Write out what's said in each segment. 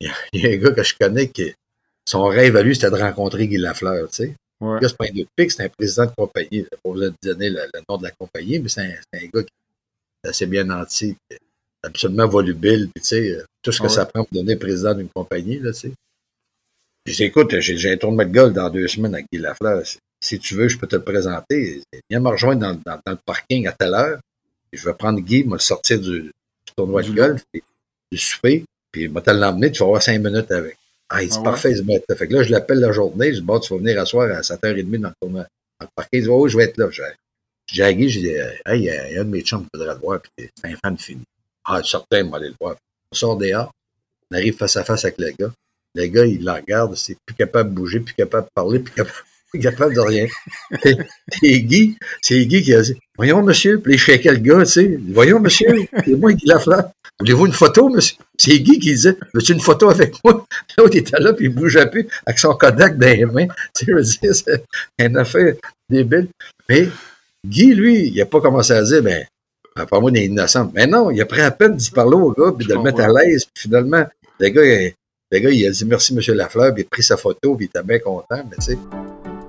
il y, a un gars que je connais qui, son rêve à lui, c'était de rencontrer Guy Lafleur, tu sais. Ouais. Le gars, c'est pas un de pique, c'est un président de compagnie. Je pas besoin de donner le, le nom de la compagnie, mais c'est un, gars qui est assez bien nanti, puis absolument volubile, puis tu sais, euh, tout ce que Ouais. ça prend pour devenir président d'une compagnie, là, tu sais. Puis j'ai dit, écoute, j'ai, un tournoi de golf dans deux semaines avec Guy Lafleur. Si, tu veux, je peux te le présenter. Viens me rejoindre dans, dans- dans le parking à telle heure. Je vais prendre Guy, me le sortir du, du tournoi Du de golf, du souper, puis je vais te l'emmener, tu vas avoir cinq minutes avec. Ah, il dit, Ah ouais? parfait, il dit, Fait que là, je l'appelle la journée, je dis, bon, tu vas venir asseoir à 7h30 dans le tournoi. Dans le parking, il dit, oh, je vais être là. Je dis à Guy, je dis, hey, il y a il y a un de mes chums qui voudrait le voir, puis c'est un fan fini. Ah, certain, moi, aller le voir. On sort dehors, on arrive face à face avec le gars. Le gars, il la regarde, c'est plus capable de bouger, plus capable de parler, plus capable, capable de rien. Et Guy, c'est Guy qui a dit Voyons, monsieur, puis il shakeait le gars, tu sais? Voyons, monsieur, c'est moi Guy Lafleur. Voulez-vous une photo, monsieur? C'est Guy qui disait Veux-tu une photo avec moi? L'autre était là, puis il bougeait plus avec son Kodak dans les mains. Tu sais, je veux c'est une affaire débile. Mais Guy, lui, il n'a pas commencé à dire Ben, par moi, il est innocent. Mais non, il a pris à peine d'y parler au gars, puis Je de le mettre à l'aise. Puis finalement, le gars, le gars, il a dit merci, monsieur Lafleur, puis il a pris sa photo, puis il était bien content, mais tu sais.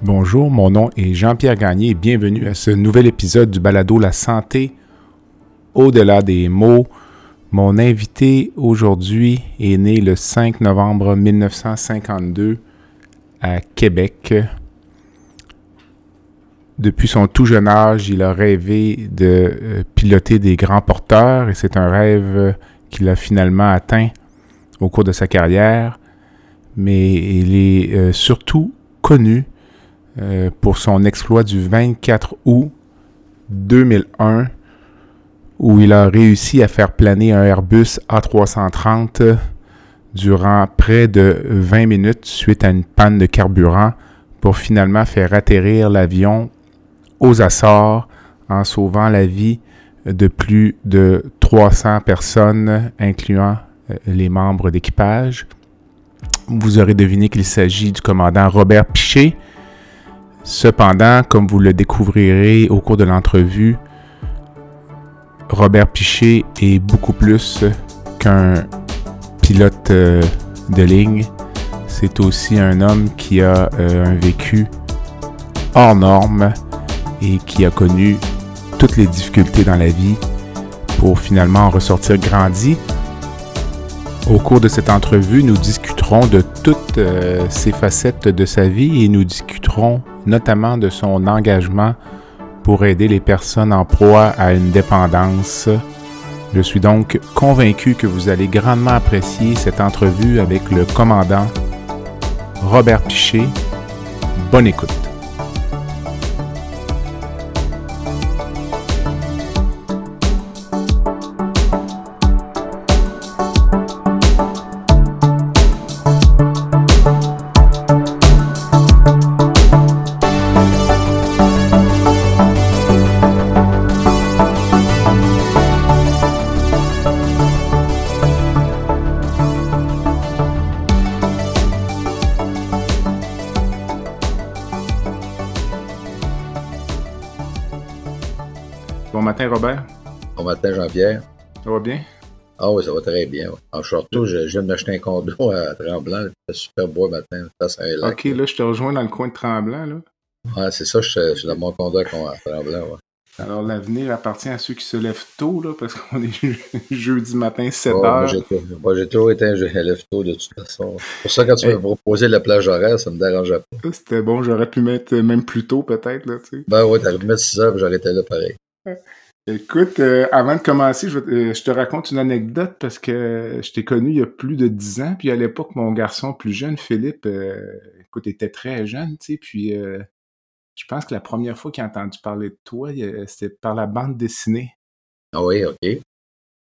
Bonjour, mon nom est Jean-Pierre Gagné et bienvenue à ce nouvel épisode du balado La santé au-delà des mots. Mon invité aujourd'hui est né le 5 novembre 1952 à Québec. Depuis son tout jeune âge, il a rêvé de euh, piloter des grands porteurs et c'est un rêve qu'il a finalement atteint au cours de sa carrière. Mais il est euh, surtout connu euh, pour son exploit du 24 août 2001 où il a réussi à faire planer un Airbus A330 durant près de 20 minutes suite à une panne de carburant pour finalement faire atterrir l'avion aux Açores en sauvant la vie de plus de 300 personnes, incluant euh, les membres d'équipage. Vous aurez deviné qu'il s'agit du commandant Robert Piché. Cependant, comme vous le découvrirez au cours de l'entrevue, Robert Piché est beaucoup plus qu'un pilote euh, de ligne. C'est aussi un homme qui a euh, un vécu hors norme et qui a connu toutes les difficultés dans la vie pour finalement en ressortir grandi. Au cours de cette entrevue, nous discuterons de toutes euh, ces facettes de sa vie et nous discuterons notamment de son engagement pour aider les personnes en proie à une dépendance. Je suis donc convaincu que vous allez grandement apprécier cette entrevue avec le commandant Robert Piché. Bonne écoute. Va bien? Ah oui, ça va très bien. En surtout, je, je viens de m'acheter un condo à Tremblant. C'est super beau matin. Un lac. Ok, là, je te rejoins dans le coin de Tremblant. Là. Ouais, c'est ça, je, suis- je suis dans mon condo à à Tremblant. Ouais. Alors, l'avenir appartient à ceux qui se lèvent tôt, là, parce qu'on est je- jeudi matin, 7 Ouais, moi, heures. moi, j'ai toujours été un jeu lève tôt de toute façon. Pour ça, quand tu Hey. m'as proposé la plage horaire, ça me dérangeait pas. C'était bon, j'aurais pu mettre même plus tôt, peut-être, là, tu sais. Ben t'aurais pu mettre 6 heures, j'aurais été là pareil. Écoute, euh, avant de commencer, je, vais te- euh, je te raconte une anecdote parce que je t'ai connu il y a plus de 10 ans, puis à l'époque, mon garçon plus jeune, Philippe, euh, écoute, était très jeune, tu sais, puis je pense que la première fois qu'il a entendu parler de toi, c'était par la bande dessinée. Ah oui, OK.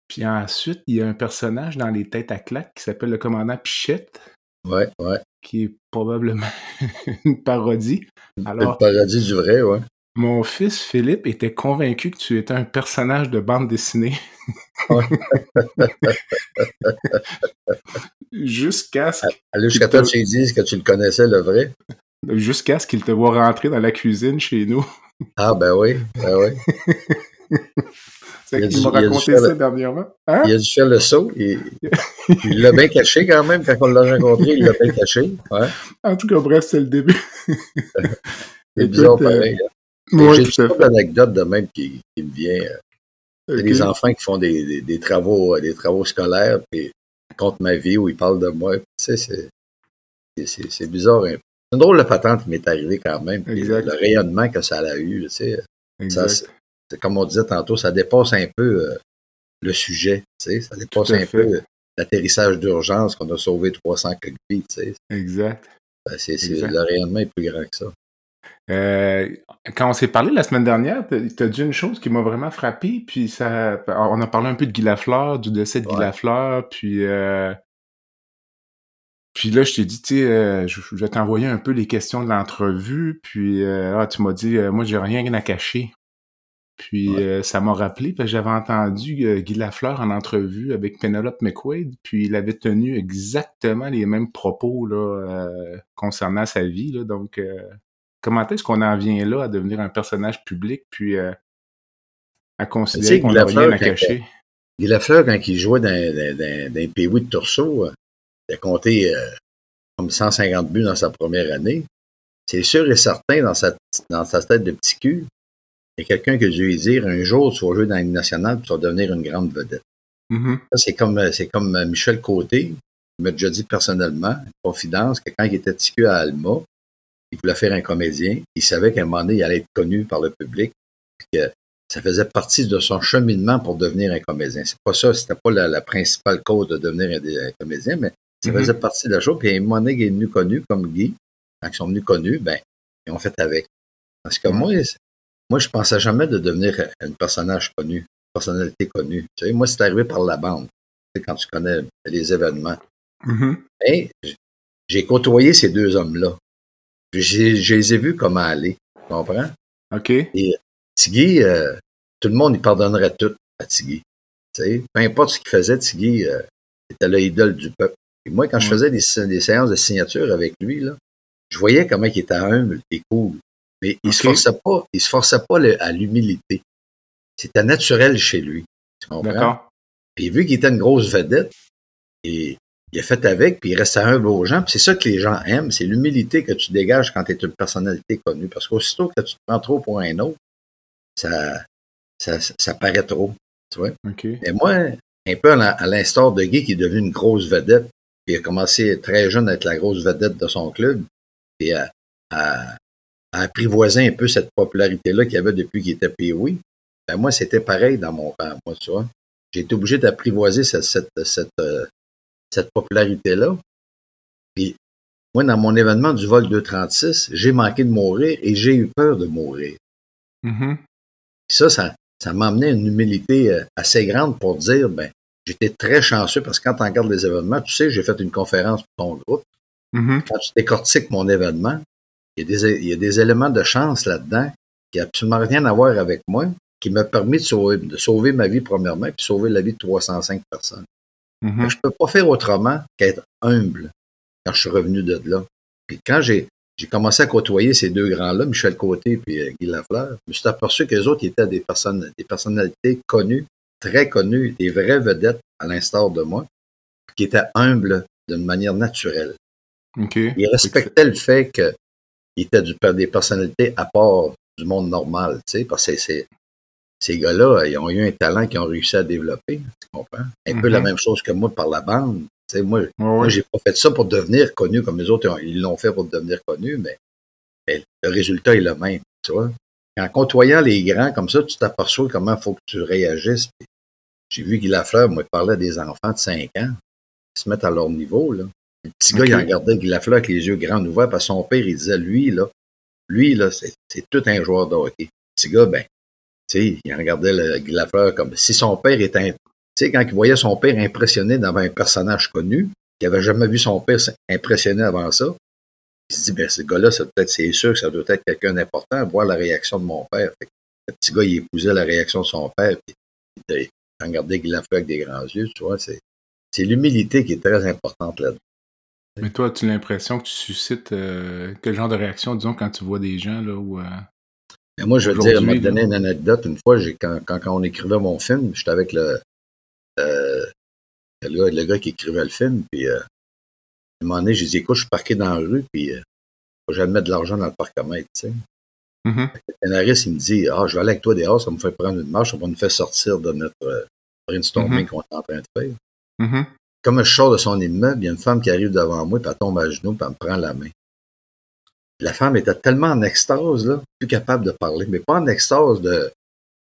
Puis ensuite, il y a un personnage dans les têtes à claques qui s'appelle le commandant Pichette. Ouais, ouais. Qui est probablement une parodie. Alors, une parodie du vrai, ouais. Mon fils Philippe était convaincu que tu étais un personnage de bande dessinée. Jusqu'à ce Jusqu'à toi, tu dises que tu le connaissais, le vrai. Jusqu'à ce qu'il te voit rentrer dans la cuisine chez nous. Ah, ben oui, ben oui. C'est qu'il m'a raconté ça dernièrement. Hein? Il a dû faire le saut. Il l'a bien caché quand même. Quand on l'a rencontré, il l'a bien caché. Ouais. En tout cas, bref, c'est le début. c'est bizarre euh, pareil. J'ai une anecdote de même qui, qui me vient. Euh, des enfants qui font des, des, travaux, des travaux scolaires, puis contre ma vie, où ils parlent de moi. Tu sais, c'est bizarre. C'est une drôle de patente qui m'est arrivée quand même. Le rayonnement que ça a eu, tu sais. Ça, comme on disait tantôt, ça dépasse un peu euh, le sujet, tu sais. Ça dépasse un peu l'atterrissage d'urgence qu'on a sauvé 300 cockpits, tu sais. Exact. Ben, c'est, le rayonnement est plus grand que ça. Euh, quand on s'est parlé la semaine dernière, tu as dit une chose qui m'a vraiment frappé, puis ça, on a parlé un peu de Guy Lafleur, du décès de Guy Lafleur, puis euh, puis là, je t'ai dit, tu sais, euh, je, vais t'envoyer un peu les questions de l'entrevue, puis ah, tu m'as dit, moi, j'ai rien à cacher. Puis ça m'a rappelé, parce que j'avais entendu Guy Lafleur en entrevue avec Penelope McQuaid, puis il avait tenu exactement les mêmes propos là, concernant sa vie, là, donc comment est-ce qu'on en vient là à devenir un personnage public puis euh, à considérer qu'on n'a rien à cacher? Guy Lafleur, quand il jouait dans, dans, dans, dans de Torso, euh, il a compté euh, comme 150 buts dans sa première année. C'est sûr et certain, dans sa, dans sa tête de petit cul, il y a quelqu'un qui a dû lui dire un jour, tu vas jouer dans une nationale, tu vas devenir une grande vedette. Mm-hmm. C'est comme, c'est comme Michel Côté, il m'a déjà dit personnellement, une confidence, que quand il était petit cul à Alma, il voulait faire un comédien. Il savait qu'à un moment donné, il allait être connu par le public, que ça faisait partie de son cheminement pour devenir un comédien. C'est pas ça, c'était pas la, principale cause de devenir un, comédien, mais ça mm-hmm. faisait partie de la chose. Puis à un moment donné, il est devenu connu comme Guy. Quand ils sont venus connus, ben, ils ont fait avec. Parce que moi, moi, je pensais jamais de devenir un personnage connu, une personnalité connue. Tu sais, moi, c'est arrivé par la bande. Tu sais, quand tu connais les événements. Mm-hmm. j'ai côtoyé ces deux hommes-là. Je les ai vus comment aller. Tu comprends? OK. Et Tigui, euh, tout le monde, il pardonnerait tout à Tigui. Peu importe ce qu'il faisait, Tigui euh, était l'idole du peuple. Et moi, quand je faisais des, séances de signature avec lui, là, je voyais comment il était humble et cool. Mais il ne se forçait pas, il se forçait pas à l'humilité. C'était naturel chez lui. Tu comprends? D'accord. Puis vu qu'il était une grosse vedette, et il a fait avec, puis il reste humble aux gens. c'est ça que les gens aiment, c'est l'humilité que tu dégages quand tu es une personnalité connue. Parce qu'aussitôt que tu te prends trop pour un autre, ça, ça, paraît trop. Tu vois? Et moi, un peu à l'instar de Guy qui est devenu une grosse vedette, puis il a commencé très jeune à être la grosse vedette de son club, et à, à, apprivoiser un peu cette popularité-là qu'il avait depuis qu'il était POI. Ben moi, c'était pareil dans mon temps, moi, tu vois. J'ai été obligé d'apprivoiser cette, cette, cette, euh, cette popularité-là. Puis, moi, dans mon événement du vol 236, j'ai manqué de mourir et j'ai eu peur de mourir. Mm-hmm. Ça, ça, ça m'a amené une humilité euh, assez grande pour dire, ben, j'étais très chanceux parce que quand tu regardes les événements, tu sais, j'ai fait une conférence pour ton groupe. Mm-hmm. Quand tu décortiques mon événement, il y, a des, il y a des éléments de chance là-dedans qui n'ont absolument rien à voir avec moi, qui m'a permis de sauver, de sauver ma vie premièrement, puis sauver la vie de 305 personnes. Mm-hmm. Je ne peux pas faire autrement qu'être humble quand je suis revenu de là. Puis quand j'ai, j'ai commencé à côtoyer ces deux grands-là, Michel Côté et euh, Guy Lafleur, je me suis aperçu que les autres étaient des personnes, des personnalités connues, très connues, des vraies vedettes à l'instar de moi, qui étaient humbles d'une manière naturelle. Ils respectaient le fait qu'ils étaient du, des personnalités à part du monde normal, tu sais, parce que c'est, ces gars-là, ils ont eu un talent qu'ils ont réussi à développer, tu comprends? Un peu la mhm. même chose que moi par la bande. Tu sais, moi, moi j'ai pas fait ça pour devenir connu comme les autres, ils l'ont fait pour devenir connu, mais, le résultat est le même, tu vois? En côtoyant les grands comme ça, tu t'aperçois comment il faut que tu réagisses. J'ai vu Guy Lafleur, moi, parlait des enfants de 5 ans, qui se mettent à leur niveau, là. Le petit gars, il regardait Guy Lafleur avec les yeux grands ouverts, parce que son père, il disait, lui, là, lui, là, c'est tout un joueur de hockey. Le petit gars, ben, sais, il regardait le, Lafleur comme si son père était. Tu sais, quand il voyait son père impressionné devant un personnage connu, qui avait jamais vu son père impressionné avant ça. Il se dit, ben, ce gars-là, c'est peut-être, c'est sûr que ça doit être quelqu'un d'important, voir la réaction de mon père. le petit gars, il épousait la réaction de son père, puis il regardait qu'il l'a fait avec des grands yeux, tu vois, c'est, l'humilité qui est très importante là-dedans. Mais toi, as-tu l'impression que tu suscites euh, quel genre de réaction, disons, quand tu vois des gens, là, où... moi, je veux dire, je vais te donner une anecdote. Une fois, quand, quand, on écrivait mon film, j'étais avec le, le, le, gars, qui écrivait le film, puis euh, à un moment donné, j'ai dit, écoute, je suis parqué dans la rue, puis euh, faut jamais mettre de l'argent dans le parcomètre, tu sais. Mm-hmm. Le scénariste, il me dit, ah, je vais aller avec toi dehors, ça me fait prendre une marche, ça va nous faire sortir de notre euh, brainstorming mm-hmm. qu'on est en train de faire. Mm-hmm. Comme je sors de son immeuble, il y a une femme qui arrive devant moi, puis elle tombe à genoux, puis elle me prend la main. La femme était tellement en extase, là, plus capable de parler, mais pas en extase de,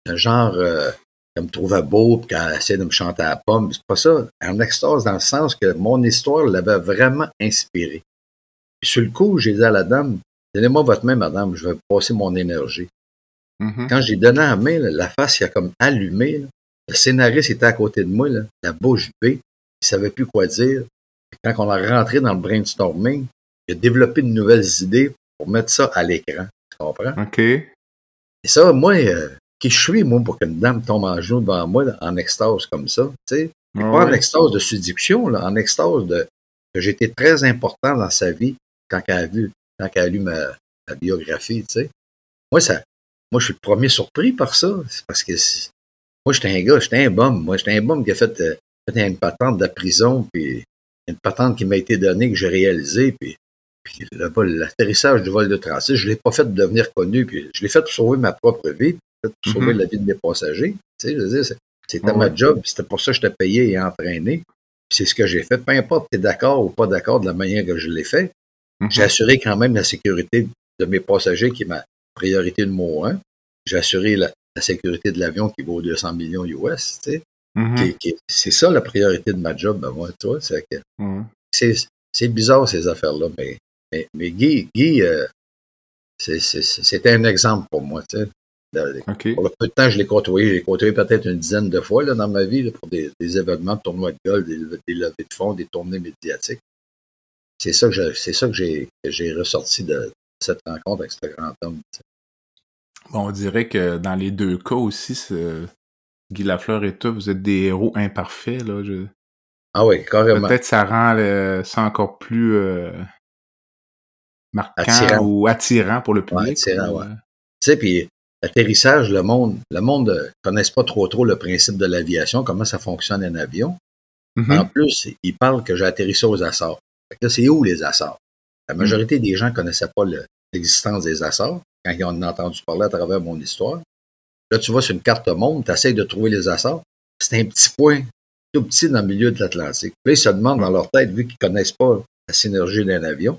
de genre, euh, qu'elle me trouvait beau, puis qu'elle essayait de me chanter à la pomme. C'est pas ça. En extase dans le sens que mon histoire l'avait vraiment inspiré. Puis sur le coup, j'ai dit à la dame, donnez-moi votre main, madame, je vais passer mon énergie. Mm-hmm. Quand j'ai donné la main, la face qui a comme allumé. Le scénariste était à côté de moi, la bouche bée, il savait plus quoi dire. quand on a rentré dans le brainstorming, il a développé de nouvelles idées pour mettre ça à l'écran. Tu comprends? OK. Et ça, moi, euh, qui je suis, moi, pour qu'une dame tombe en genou devant moi en extase comme ça, tu sais? pas en extase de séduction, là, en extase de que j'étais très important dans sa vie quand elle a vu, quand elle a lu ma, biographie, tu sais. Moi, ça, moi, je suis le premier surpris par ça. Parce que moi, j'étais un gars, j'étais un bum. Moi, j'étais un bum qui a fait, euh, fait une patente de la prison, puis une patente qui m'a été donnée, que j'ai réalisée, puis puis l'atterrissage du vol de transit, je ne l'ai pas fait devenir connu, puis je l'ai fait pour sauver ma propre vie, pour sauver mm-hmm. la vie de mes passagers. Tu sais, je veux dire, c'était ma job, c'était pour ça que j'étais payé et entraîné. c'est ce que j'ai fait. Peu importe tu es d'accord ou pas d'accord de la manière que je l'ai fait, mm-hmm. j'ai assuré quand même la sécurité de mes passagers qui est ma priorité numéro un. J'ai assuré la, sécurité de l'avion qui vaut 200 millions US, tu sais. Mm-hmm. C'est ça la priorité de ma job, ben moi, toi. C'est bizarre ces affaires-là, mais mais, mais Guy, Guy euh, c'était un exemple pour moi. Tu sais. Pour le peu de temps, je l'ai côtoyé. Je l'ai côtoyé peut-être une dizaine de fois là, dans ma vie pour des, événements, de tournois de golf, des, levées de fonds, des tournées médiatiques. C'est ça que c'est ça que j'ai ressorti de cette rencontre avec ce grand homme. Bon, on dirait que dans les deux cas aussi, Guy Lafleur et toi, vous êtes des héros imparfaits. Là, Ah oui, carrément. Peut-être ça rend ça encore plus euh, marquant ou attirant pour le public. attirant, Tu sais, puis l'atterrissage, le monde, le monde ne connaisse pas trop trop le principe de l'aviation, comment ça fonctionne un avion. Mm-hmm. En plus, ils parlent que j'ai atterrissé aux Açores. là, c'est où les Açores? La majorité des gens ne connaissaient pas l'existence des Açores quand ils ont entendu parler à travers mon histoire. Là, tu vois sur une carte monde, tu essaies de trouver les Açores. C'est un petit point tout petit dans le milieu de l'Atlantique. Là, ils se demandent dans leur tête, vu qu'ils ne connaissent pas la synergie d'un avion,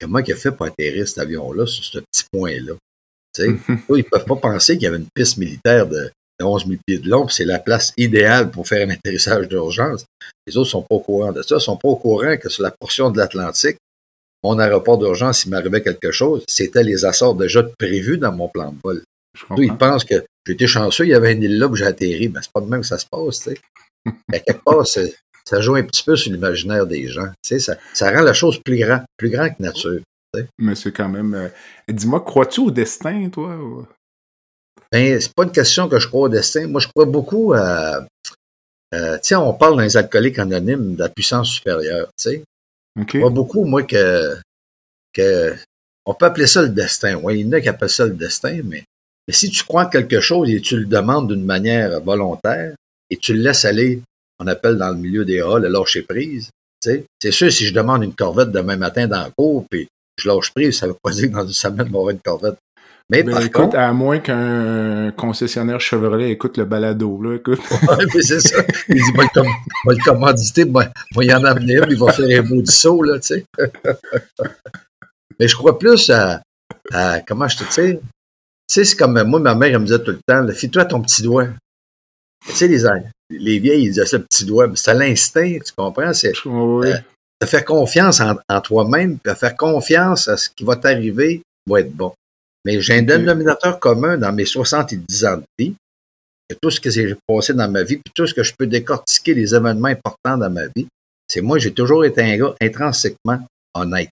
comment il a fait pour atterrir cet avion-là sur ce petit point-là? ils ne peuvent pas penser qu'il y avait une piste militaire de, 11 000 pieds de long, c'est la place idéale pour faire un atterrissage d'urgence. Les autres sont pas au courant de ça, Ils sont pas au courant que sur la portion de l'Atlantique, mon aéroport d'urgence, s'il m'arrivait quelque chose, c'était les Açores déjà prévus dans mon plan de vol. Ils pensent que j'étais chanceux, il y avait une île là où j'ai atterri. Ben, c'est pas de même que ça se passe, tu sais. quelque part, ça joue un petit peu sur l'imaginaire des gens. Tu sais, ça, ça rend la chose plus grand, plus grand que nature. Mais c'est quand même. Euh, dis-moi, crois-tu au destin, toi? Ben, c'est pas une question que je crois au destin. Moi, je crois beaucoup à. Euh, tu sais, on parle dans les alcooliques anonymes de la puissance supérieure, tu sais. Je crois beaucoup, moi, que, que. On peut appeler ça le destin. Oui, il y en a qui appellent ça le destin, mais, mais si tu crois en quelque chose et tu le demandes d'une manière volontaire et tu le laisses aller on appelle dans le milieu des halls le lâcher prise. C'est sûr, si je demande une corvette demain matin dans le cours, puis je lâche prise, ça ne veut pas dire que dans une semaine, on va une corvette. Mais par écoute, contre, à moins qu'un concessionnaire Chevrolet écoute le balado, là, écoute. ouais, c'est ça. Il dit, le, moi, il y en amener il va faire un beau du saut, là, tu sais. mais je crois plus à, comment je te dis, tu sais, c'est comme moi, ma mère, elle me disait tout le temps, fie-toi ton petit doigt. Tu sais, les, les vieilles, ils disaient ça, le petit doigt. C'est l'instinct, tu comprends? C'est oui. euh, de faire confiance en, toi-même, puis de faire confiance à ce qui va t'arriver va être bon. Mais j'ai un dénominateur commun dans mes 70 ans de vie, que tout ce que j'ai passé dans ma vie, puis tout ce que je peux décortiquer les événements importants dans ma vie, c'est moi, j'ai toujours été un gars intrinsèquement honnête.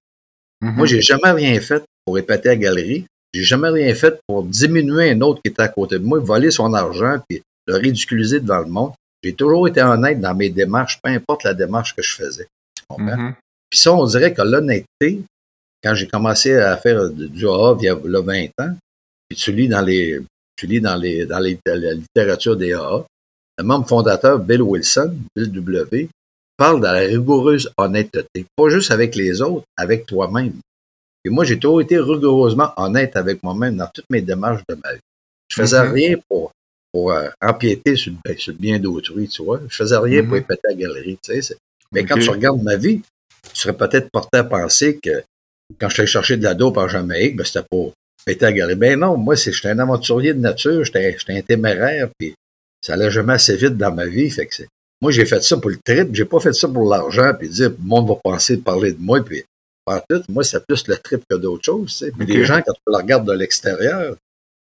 Mhm. Moi, j'ai jamais rien fait pour répéter à la galerie. J'ai jamais rien fait pour diminuer un autre qui était à côté de moi, voler son argent, puis le ridiculiser devant le monde. J'ai toujours été honnête dans mes démarches, peu importe la démarche que je faisais. Mhm. Puis ça, on dirait que l'honnêteté, quand j'ai commencé à faire du AA il y a là, 20 ans, puis tu lis dans les, tu lis dans les, dans les- la littérature des AA, le membre fondateur Bill Wilson, Bill W, parle de la rigoureuse honnêteté. Pas juste avec les autres, avec toi-même. Et moi, j'ai toujours été rigoureusement honnête avec moi-même dans toutes mes démarches de ma vie. Je faisais Mhm. rien pour, pour euh, empiéter sur, le- ben, sur le bien d'autrui, tu vois. Je faisais rien pour Mhm. répéter à la galerie, tu sais. Mais quand tu regardes ma vie, tu serais peut-être porté à penser que quand je t'ai cherché de la dope en Jamaïque, ben, c'était pour péter à la galerie. Ben non, moi, j'étais un aventurier de nature, j'étais, un téméraire, puis ça allait jamais assez vite dans ma vie. Fait que c'est, moi, j'ai fait ça pour le trip, j'ai pas fait ça pour l'argent, puis dire, le monde va penser de parler de moi, puis pas tout. Moi, c'est plus le trip que d'autres choses, tu sais. Puis les gens, quand tu le regardes de l'extérieur,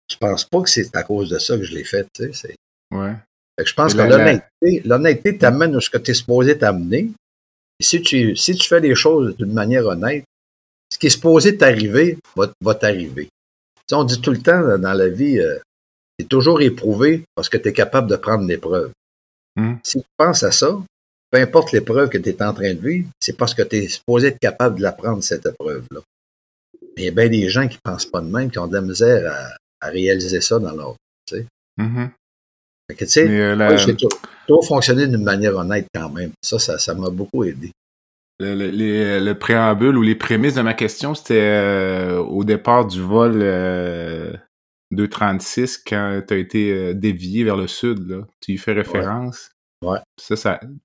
tu penses pas que c'est à cause de ça que je l'ai fait, tu sais. Ouais. fait que je pense que l'honnêteté, l'honnêteté t'amène où ce que tu es supposé t'amener. Et si tu, si tu fais les choses d'une manière honnête, ce qui est supposé t'arriver va, va t'arriver. Tu sais, on dit tout le temps dans la vie, euh, tu es toujours éprouvé parce que tu es capable de prendre l'épreuve. Mm. Si tu penses à ça, peu importe l'épreuve que tu es en train de vivre, c'est parce que tu es supposé être capable de la prendre, cette épreuve-là. Il y a bien des gens qui pensent pas de même, qui ont de la misère à, à réaliser ça dans fait que, tu sais, euh, la- j'ai tou- toujours fonctionné d'une manière honnête quand même. Ça, ça, ça m'a beaucoup aidé. Le, le- les- le préambule ou les prémices de ma question, c'était euh, au départ du vol euh, 236 quand tu as été euh, dévié vers le sud. Là. Tu y fais référence. Ouais. Ça,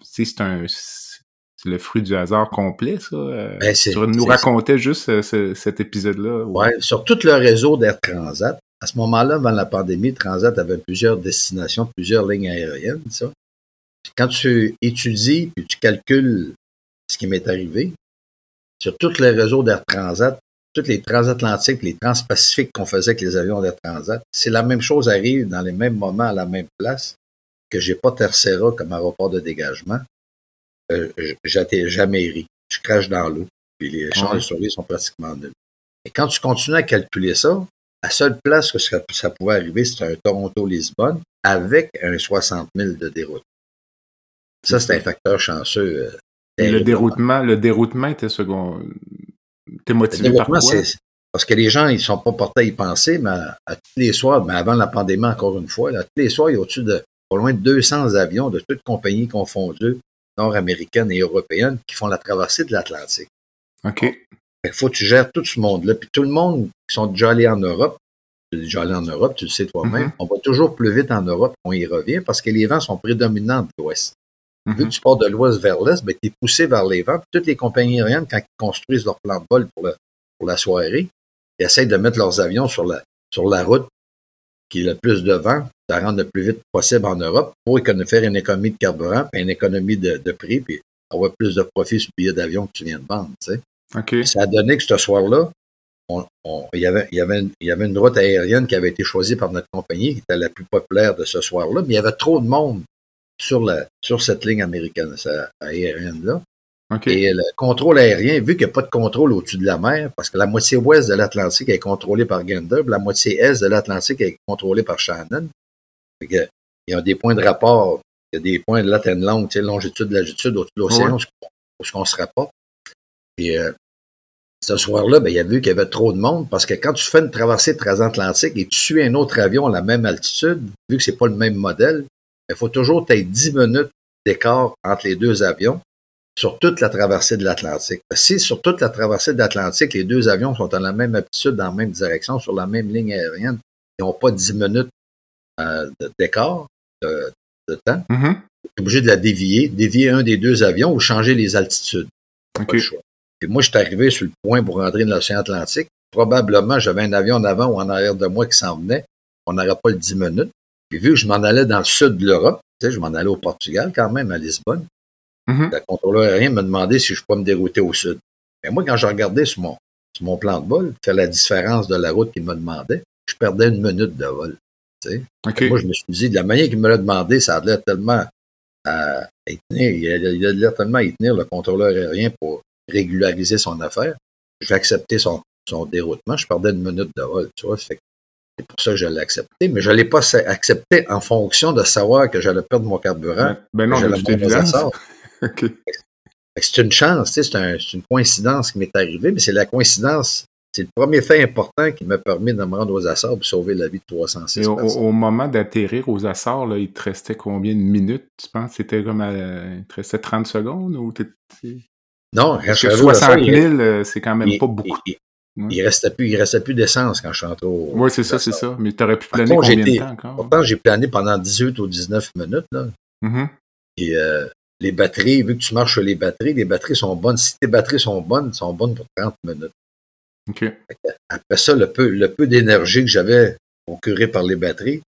c'est un. C'est le fruit du hasard complet, ça. euh. Ben, tu nous racontais juste euh, ce- cet épisode-là. Ouais, sur tout le réseau d'Air Transat, à ce moment-là, avant la pandémie, Transat avait plusieurs destinations, plusieurs lignes aériennes, ça. Quand tu étudies puis tu calcules ce qui m'est arrivé, sur tout le réseau d'Air Transat, tous les transatlantiques, les transpacifiques qu'on faisait avec les avions d'Air Transat, c'est la même chose arrive dans les mêmes moments à la même place, que j'ai pas Tercera comme aéroport de dégagement. Euh, j- j'atterris jamais ri. Je crache dans l'eau. Puis les chances Ouais? de survie sont pratiquement nulles. Et quand tu continues à calculer ça, la seule place que ça, ça pouvait arriver, c'était un Toronto-Lisbonne avec un 60 000 de déroute. Ça, c'est un facteur chanceux. euh, Et le déroutement, le déroutement était second. T'es Le motivé par quoi? c'est parce que les gens, ils sont pas portés à y penser, mais à, à tous les soirs, mais avant la pandémie, encore une fois, là, tous les soirs, il y a au-dessus de pas loin de 200 avions de toutes compagnies confondues, nord-américaines et européennes, qui font la traversée de l'Atlantique. OK. Il faut que tu gères tout ce monde-là. Puis tout le monde qui sont déjà allés en Europe, tu es déjà allé en Europe, tu le sais toi-même, Mhm. on va toujours plus vite en Europe qu'on y revient parce que les vents sont prédominants de l'ouest. Vu Mhm. que tu pars de l'ouest vers l'est, ben, tu es poussé vers les vents. Puis toutes les compagnies aériennes, quand ils construisent leur plan de vol pour, le- pour la soirée, ils essayent de mettre leurs avions sur la, sur la route qui est le plus de vent, de rendre le plus vite possible en Europe pour faire une économie de carburant, puis une économie de, de prix, puis avoir plus de profit sur le billet d'avion que tu viens de vendre. tu sais. Ça a donné que ce soir-là, on- on- il y, avait, il, y avait une, il y avait une route aérienne qui avait été choisie par notre compagnie, qui était la plus populaire de ce soir-là, mais il y avait trop de monde sur, la, sur cette ligne américaine aérienne-là. Et le contrôle aérien, vu qu'il n'y a pas de contrôle au-dessus de la mer, parce que la moitié ouest de l'Atlantique est contrôlée par Gander, la moitié est de l'Atlantique est contrôlée par Shannon. Il y a des points de rapport, il y a des points de latin longue, longitude, latitude, au-dessus de l'océan, Ouais. où, où on se rapporte. Et euh, ce soir-là, ben, il a vu qu'il y avait trop de monde, parce que quand tu fais une traversée transatlantique et tu suis un autre avion à la même altitude, vu que c'est pas le même modèle, il faut toujours que tu aies 10 minutes d'écart entre les deux avions sur toute la traversée de l'Atlantique. Si sur toute la traversée de l'Atlantique, les deux avions sont à la même altitude, dans la même direction, sur la même ligne aérienne, ils n'ont pas 10 minutes euh, d'écart de, de temps, Mhm. tu es obligé de la dévier, dévier un des deux avions ou changer les altitudes. Pas OK. le choix. Puis moi, je suis arrivé sur le point pour rentrer dans l'océan Atlantique. Probablement, j'avais un avion en avant ou en arrière de moi qui s'en venait. On n'aurait pas le 10 minutes. Puis vu que je m'en allais dans le sud de l'Europe, tu sais, je m'en allais au Portugal quand même, à Lisbonne, Mhm. le contrôleur aérien me demandait si je pouvais me dérouter au sud. Mais moi, quand je regardais sur mon, sur mon plan de vol, faire la différence de la route qu'il me demandait, je perdais une minute de vol. tu sais. Moi, je me suis dit, de la manière qu'il me l'a demandé, ça a l'air tellement à, y tenir. Il a, a tellement à y tenir le contrôleur aérien pour régulariser son affaire. J'ai accepté son, son déroutement. Je perdais une minute de vol, tu vois. c'est pour ça que je l'ai accepté, mais je ne l'ai pas accepté en fonction de savoir que j'allais perdre mon carburant. Ben, ben non, okay. C'est une chance, c'est un, une coïncidence qui m'est arrivée, mais c'est la coïncidence c'est le premier fait important qui m'a permis de me rendre aux Açores pour sauver la vie de 306 Et au, moment d'atterrir aux Açores, là, il te restait combien de minutes, tu penses? C'était comme il te restait 30 secondes ou Non, Parce que 60 000, euh, c'est quand même pas beaucoup. Il, il, restait plus, il restait plus d'essence quand je suis rentré au. Oui, c'est ça, c'est ça. Mais tu aurais pu planer combien de temps encore? Pourtant, j'ai plané pendant 18 ou 19 minutes. Là. Mm-hmm. Et euh, les batteries, vu que tu marches sur les batteries, les batteries sont bonnes. Si tes batteries sont bonnes, elles sont bonnes pour 30 minutes. Après ça, le peu, le peu d'énergie que j'avais procuré par les batteries,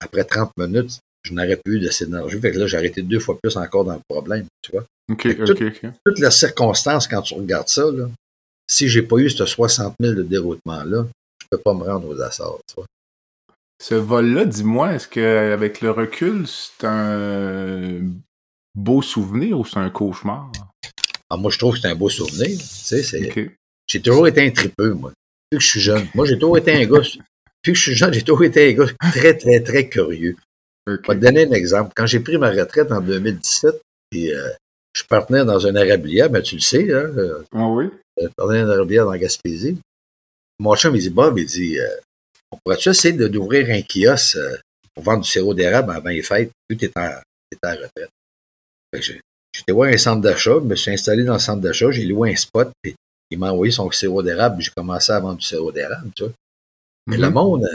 après 30 minutes, je n'aurais plus eu de cette énergie. Fait que là, j'ai arrêté deux fois plus encore dans le problème, tu vois. Toutes les circonstances, quand tu regardes ça, là, si j'ai pas eu ce 60 000 de déroutement-là, je peux pas me rendre aux Açores, tu vois. Ce vol-là, dis-moi, est-ce qu'avec le recul, c'est un beau souvenir ou c'est un cauchemar? Ah, moi, je trouve que c'est un beau souvenir. Tu sais, c'est, j'ai toujours été un tripeux, moi. Depuis que je suis jeune. Moi, j'ai toujours été un gars. Depuis que je suis jeune, j'ai toujours été un gars très, très, très curieux. Je vais te donner un exemple. Quand j'ai pris ma retraite en 2017, puis euh, je partenais dans un arablière, ben tu le sais, hein. Euh, ah oui? Je partenais dans un arablière dans Gaspésie. Mon chum, il dit, Bob, il dit, euh, on pourrait-tu essayer d'ouvrir un kiosque pour vendre du sirop d'érable avant les fêtes? Puis tu es en, en retraite? J'étais voir un centre d'achat, je me suis installé dans le centre d'achat, j'ai loué un spot, puis il m'a envoyé son sirop d'érable, j'ai commencé à vendre du sirop d'érable, tu vois. Mais le mhm. monde,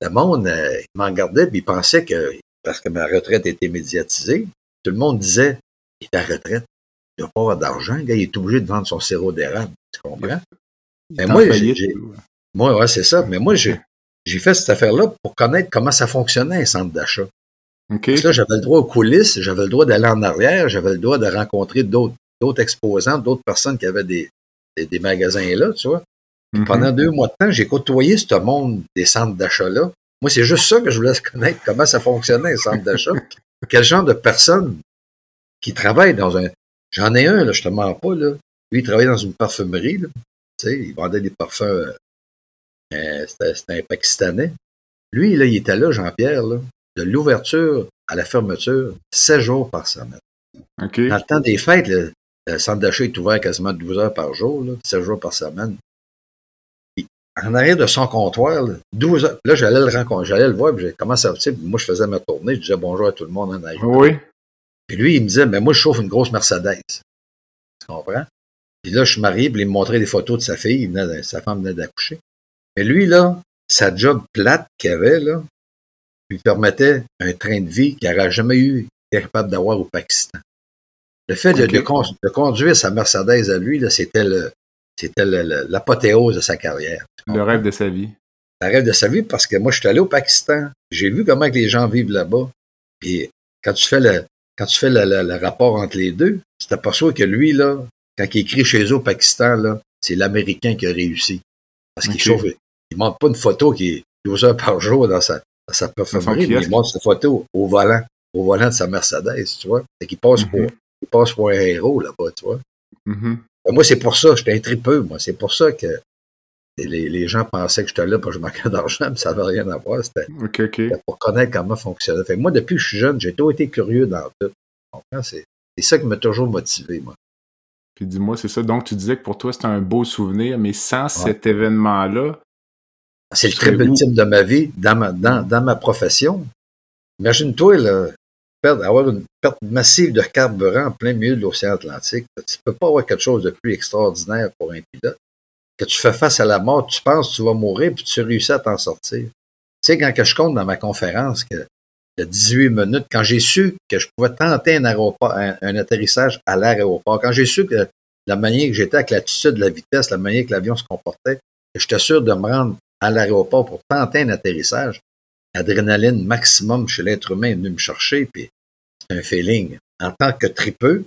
le monde, euh, il m'en regardait, puis il pensait que, parce que ma retraite était médiatisée, tout le monde disait, il est à retraite, il n'a pas avoir d'argent, le gars, il est obligé de vendre son sirop d'érable, tu comprends? Mais moi, j'ai, moi, ouais, c'est ça, mais moi, j'ai, j'ai fait cette affaire-là pour connaître comment ça fonctionnait un centre d'achat. Okay. Parce que là, j'avais le droit aux coulisses, j'avais le droit d'aller en arrière, j'avais le droit de rencontrer d'autres, d'autres exposants, d'autres personnes qui avaient des, des, magasins là, tu vois. Mm-hmm. Pendant deux mois de temps, j'ai côtoyé ce monde des centres d'achat-là. Moi, c'est juste ça que je voulais connaître, comment ça fonctionnait, un centre d'achat. Quel genre de personnes qui travaillent dans un... J'en ai un, là, je te mens pas, là. Lui, il travaillait dans une parfumerie, là. Tu sais, il vendait des parfums... Euh, euh, c'était un Pakistanais. Lui, là, il était là, Jean-Pierre, là, de l'ouverture à la fermeture, 16 jours par semaine. Dans le temps des fêtes, là, le centre d'achat est ouvert quasiment 12 heures par jour, là, 7 jours par semaine. en arrière de son comptoir, là, 12 heures, là, j'allais le rencontrer, j'allais le voir, puis comment ça va, moi, je faisais ma tournée, je disais bonjour à tout le monde en arrière. Oui. Puis lui, il me disait, mais moi, je chauffe une grosse Mercedes. Tu comprends? Puis là, je suis marié, puis il me montrait des photos de sa fille, sa femme venait d'accoucher. Mais lui, là, sa job plate qu'il avait, là, lui permettait un train de vie qu'il n'aurait jamais eu, capable d'avoir au Pakistan. Le fait de, conduire sa Mercedes à lui, c'était le, c'était l'apothéose de sa carrière. Le rêve de sa vie. Le rêve de sa vie parce que moi, je suis allé au Pakistan. J'ai vu comment les gens vivent là-bas. Puis quand tu fais le, quand tu fais le, rapport entre les deux, tu t'aperçois que lui, là, quand il écrit chez eux au Pakistan, là, c'est l'Américain qui a réussi. Parce qu'il chauffe. Il ne montre pas une photo qui est 12 heures par jour dans sa, dans sa perfumerie, mais il montre sa photo au volant, au volant de sa Mercedes, tu vois. C'est qu'il passe pour il passe pour un héros là-bas, tu vois. Mm-hmm. Moi, c'est pour ça, j'étais un tripeux, moi. C'est pour ça que les, les, gens pensaient que j'étais là parce que je manquais d'argent, mais ça n'avait rien à voir. C'était pour connaître comment fonctionnait. Fait moi, depuis que je suis jeune, j'ai toujours été curieux dans tout. C'est ça qui m'a toujours motivé, moi. Puis dis-moi, c'est ça. Donc, tu disais que pour toi, c'était un beau souvenir, mais sans cet événement-là. C'est le triple ultime de ma vie, dans ma, dans, dans ma profession. Imagine-toi, là, avoir une perte massive de carburant en plein milieu de l'océan Atlantique, tu ne peux pas avoir quelque chose de plus extraordinaire pour un pilote. Que tu fais face à la mort, tu penses que tu vas mourir, puis tu réussis à t'en sortir. Tu sais, quand que je compte dans ma conférence que de 18 minutes, quand j'ai su que je pouvais tenter un, aéroport, un, atterrissage à l'aéroport, quand j'ai su que la manière que j'étais avec l'attitude, la vitesse, la manière que l'avion se comportait, que j'étais sûr de me rendre à l'aéroport pour tenter un atterrissage, adrénaline maximum chez l'être humain est venu me chercher, puis c'est un feeling. En tant que tripeux,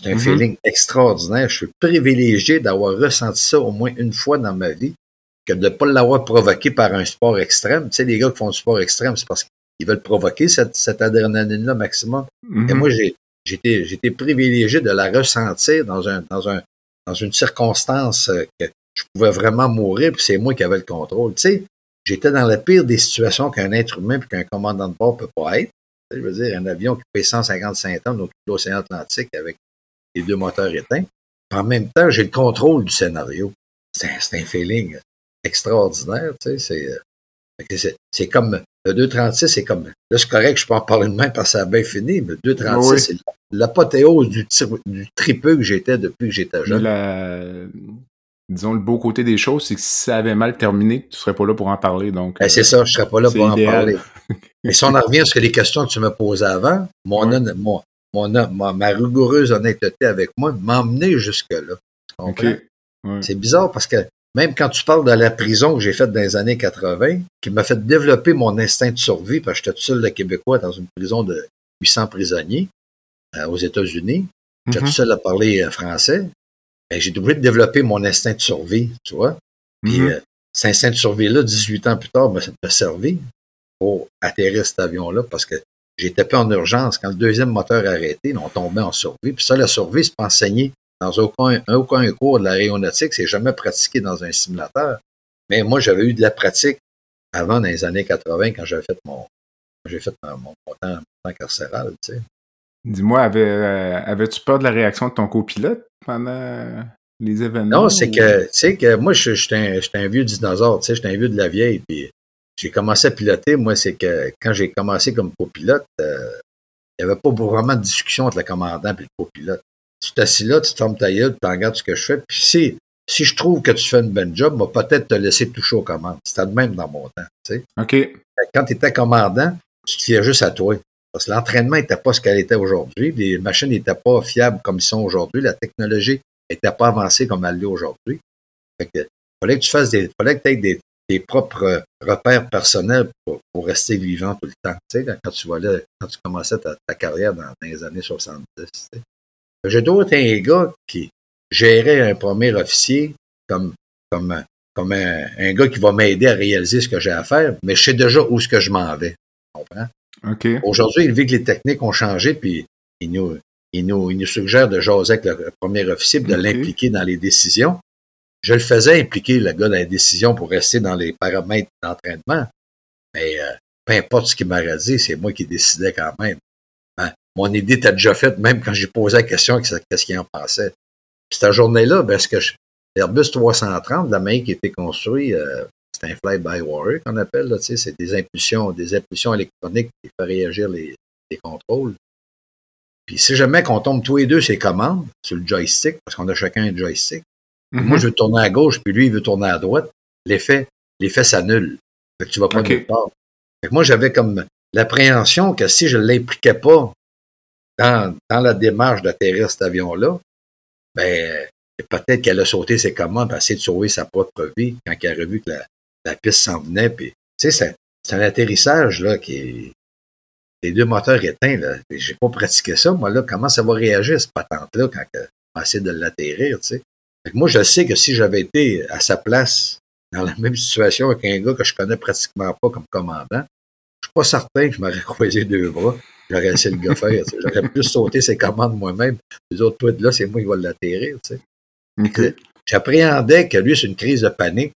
c'est un mm-hmm. feeling extraordinaire. Je suis privilégié d'avoir ressenti ça au moins une fois dans ma vie, que de ne pas l'avoir provoqué par un sport extrême. Tu sais, les gars qui font du sport extrême, c'est parce qu'ils veulent provoquer cette, adrénaline-là maximum. Et mm-hmm. moi, j'ai, j'étais, j'étais privilégié de la ressentir dans un, dans un, dans une circonstance euh, que je pouvais vraiment mourir, puis c'est moi qui avais le contrôle. Tu sais, j'étais dans la pire des situations qu'un être humain puis qu'un commandant de bord peut pas être. Je veux dire, un avion qui fait 155 tonnes au l'océan Atlantique avec les deux moteurs éteints. En même temps, j'ai le contrôle du scénario. C'est un, un, feeling extraordinaire, tu sais. C'est, c'est comme le 236, c'est comme. Là, c'est correct, je peux en parler de même parce que ça a bien fini, mais le 236, c'est l'apothéose du, du tripeux que j'étais depuis que j'étais jeune. La... Disons, le beau côté des choses, c'est que si ça avait mal terminé, tu serais pas là pour en parler. Donc, ben, c'est ça, je serais pas là pour idéal. en parler. Mais si on en revient que les questions que tu me posais avant, mon, ouais. mon, mon, ma rigoureuse honnêteté avec moi m'a emmené jusque-là. Okay. Ouais. C'est bizarre parce que même quand tu parles de la prison que j'ai faite dans les années 80, qui m'a fait développer mon instinct de survie, parce que j'étais tout seul de Québécois dans une prison de 800 prisonniers euh, aux États-Unis, j'étais mm -hmm. tout seul à parler euh, français, ben, j'ai obligé de développer mon instinct de survie, tu vois. Puis mm -hmm. euh, cet instinct de survie-là, 18 ans plus tard, m'a servi pour atterrir cet avion-là parce que j'étais pas en urgence. Quand le deuxième moteur a arrêté, on tombait en survie. Puis ça, la survie, c'est pas enseigné dans aucun, aucun cours de l'aéronautique, c'est jamais pratiqué dans un simulateur. Mais moi, j'avais eu de la pratique avant dans les années 80 quand j'avais fait mon j'ai fait mon, mon, temps, mon, temps, carcéral, tu sais. Dis-moi, avais, euh, avais-tu peur de la réaction de ton copilote pendant les événements? Non, c'est ou... que, tu sais, que moi, j'étais un, un, vieux dinosaure, tu sais, j'étais un vieux de la vieille, puis j'ai commencé à piloter, moi, c'est que quand j'ai commencé comme copilote, euh, il n'y avait pas vraiment de discussion entre le commandant et le copilote tu t'assis là, tu te fermes ta gueule, tu regardes ce que je fais. Puis si, si je trouve que tu fais une bonne job, moi, peut-être te laisser toucher aux commandes. C'était le même dans mon temps. Tu sais. OK. Quand tu étais commandant, tu te fiais juste à toi. Parce que l'entraînement n'était pas ce qu'elle était aujourd'hui. Les machines n'étaient pas fiables comme ils sont aujourd'hui. La technologie n'était pas avancée comme elle l'est aujourd'hui. Fait que, fallait que tu fasses des, fallait que tu aies des, tes propres repères personnels pour, pour, rester vivant tout le temps. Tu sais, quand tu volais, quand tu commençais ta, ta carrière dans, dans, les années 70. Tu sais. J'ai d'autres un gars qui gérait un premier officier comme, comme, comme un, un gars qui va m'aider à réaliser ce que j'ai à faire, mais je sais déjà où ce que je m'en vais. Tu comprends? Okay. Aujourd'hui, vu que les techniques ont changé, puis il nous, il nous, nous suggère de jaser avec le premier officier, de okay. l'impliquer dans les décisions. Je le faisais impliquer le gars dans les décisions pour rester dans les paramètres d'entraînement. Mais euh, peu importe ce qu'il m'aurait dit, c'est moi qui décidais quand même mon idée était déjà faite, même quand j'ai posé la question qu'est-ce qu'il en pensait. Puis cette journée-là, ben, que l'Airbus 330, la main qui été construit, euh, c'est un fly-by-wire qu'on appelle, là, c'est des impulsions, des impulsions électroniques qui font réagir les, les contrôles. Puis si jamais qu'on tombe tous les deux ces commandes sur le joystick, parce qu'on a chacun un joystick, mm -hmm. moi je veux tourner à gauche, puis lui il veut tourner à droite, l'effet, l'effet s'annule. Fait que tu vas pas okay. nulle part. Fait que moi j'avais comme l'appréhension que si je l'impliquais pas dans, dans la démarche d'atterrir cet avion-là, ben, peut-être qu'elle a sauté ses commandes pour essayer de sauver sa propre vie quand elle a revu que la, la piste s'en venait. Puis, tu sais, c'est un atterrissage là, qui est. Les deux moteurs éteints, là. J'ai pas pratiqué ça, moi, là. Comment ça va réagir, cette patente-là, quand on essaie de l'atterrir, tu sais? Moi, je sais que si j'avais été à sa place, dans la même situation avec un gars que je connais pratiquement pas comme commandant, je suis pas certain que je m'aurais croisé deux bras j'aurais essayé le gars faire. J'aurais plus sauté ses commandes moi-même. Les autres trucs là, c'est moi qui vais l'atterrir. Okay. J'appréhendais que lui, c'est une crise de panique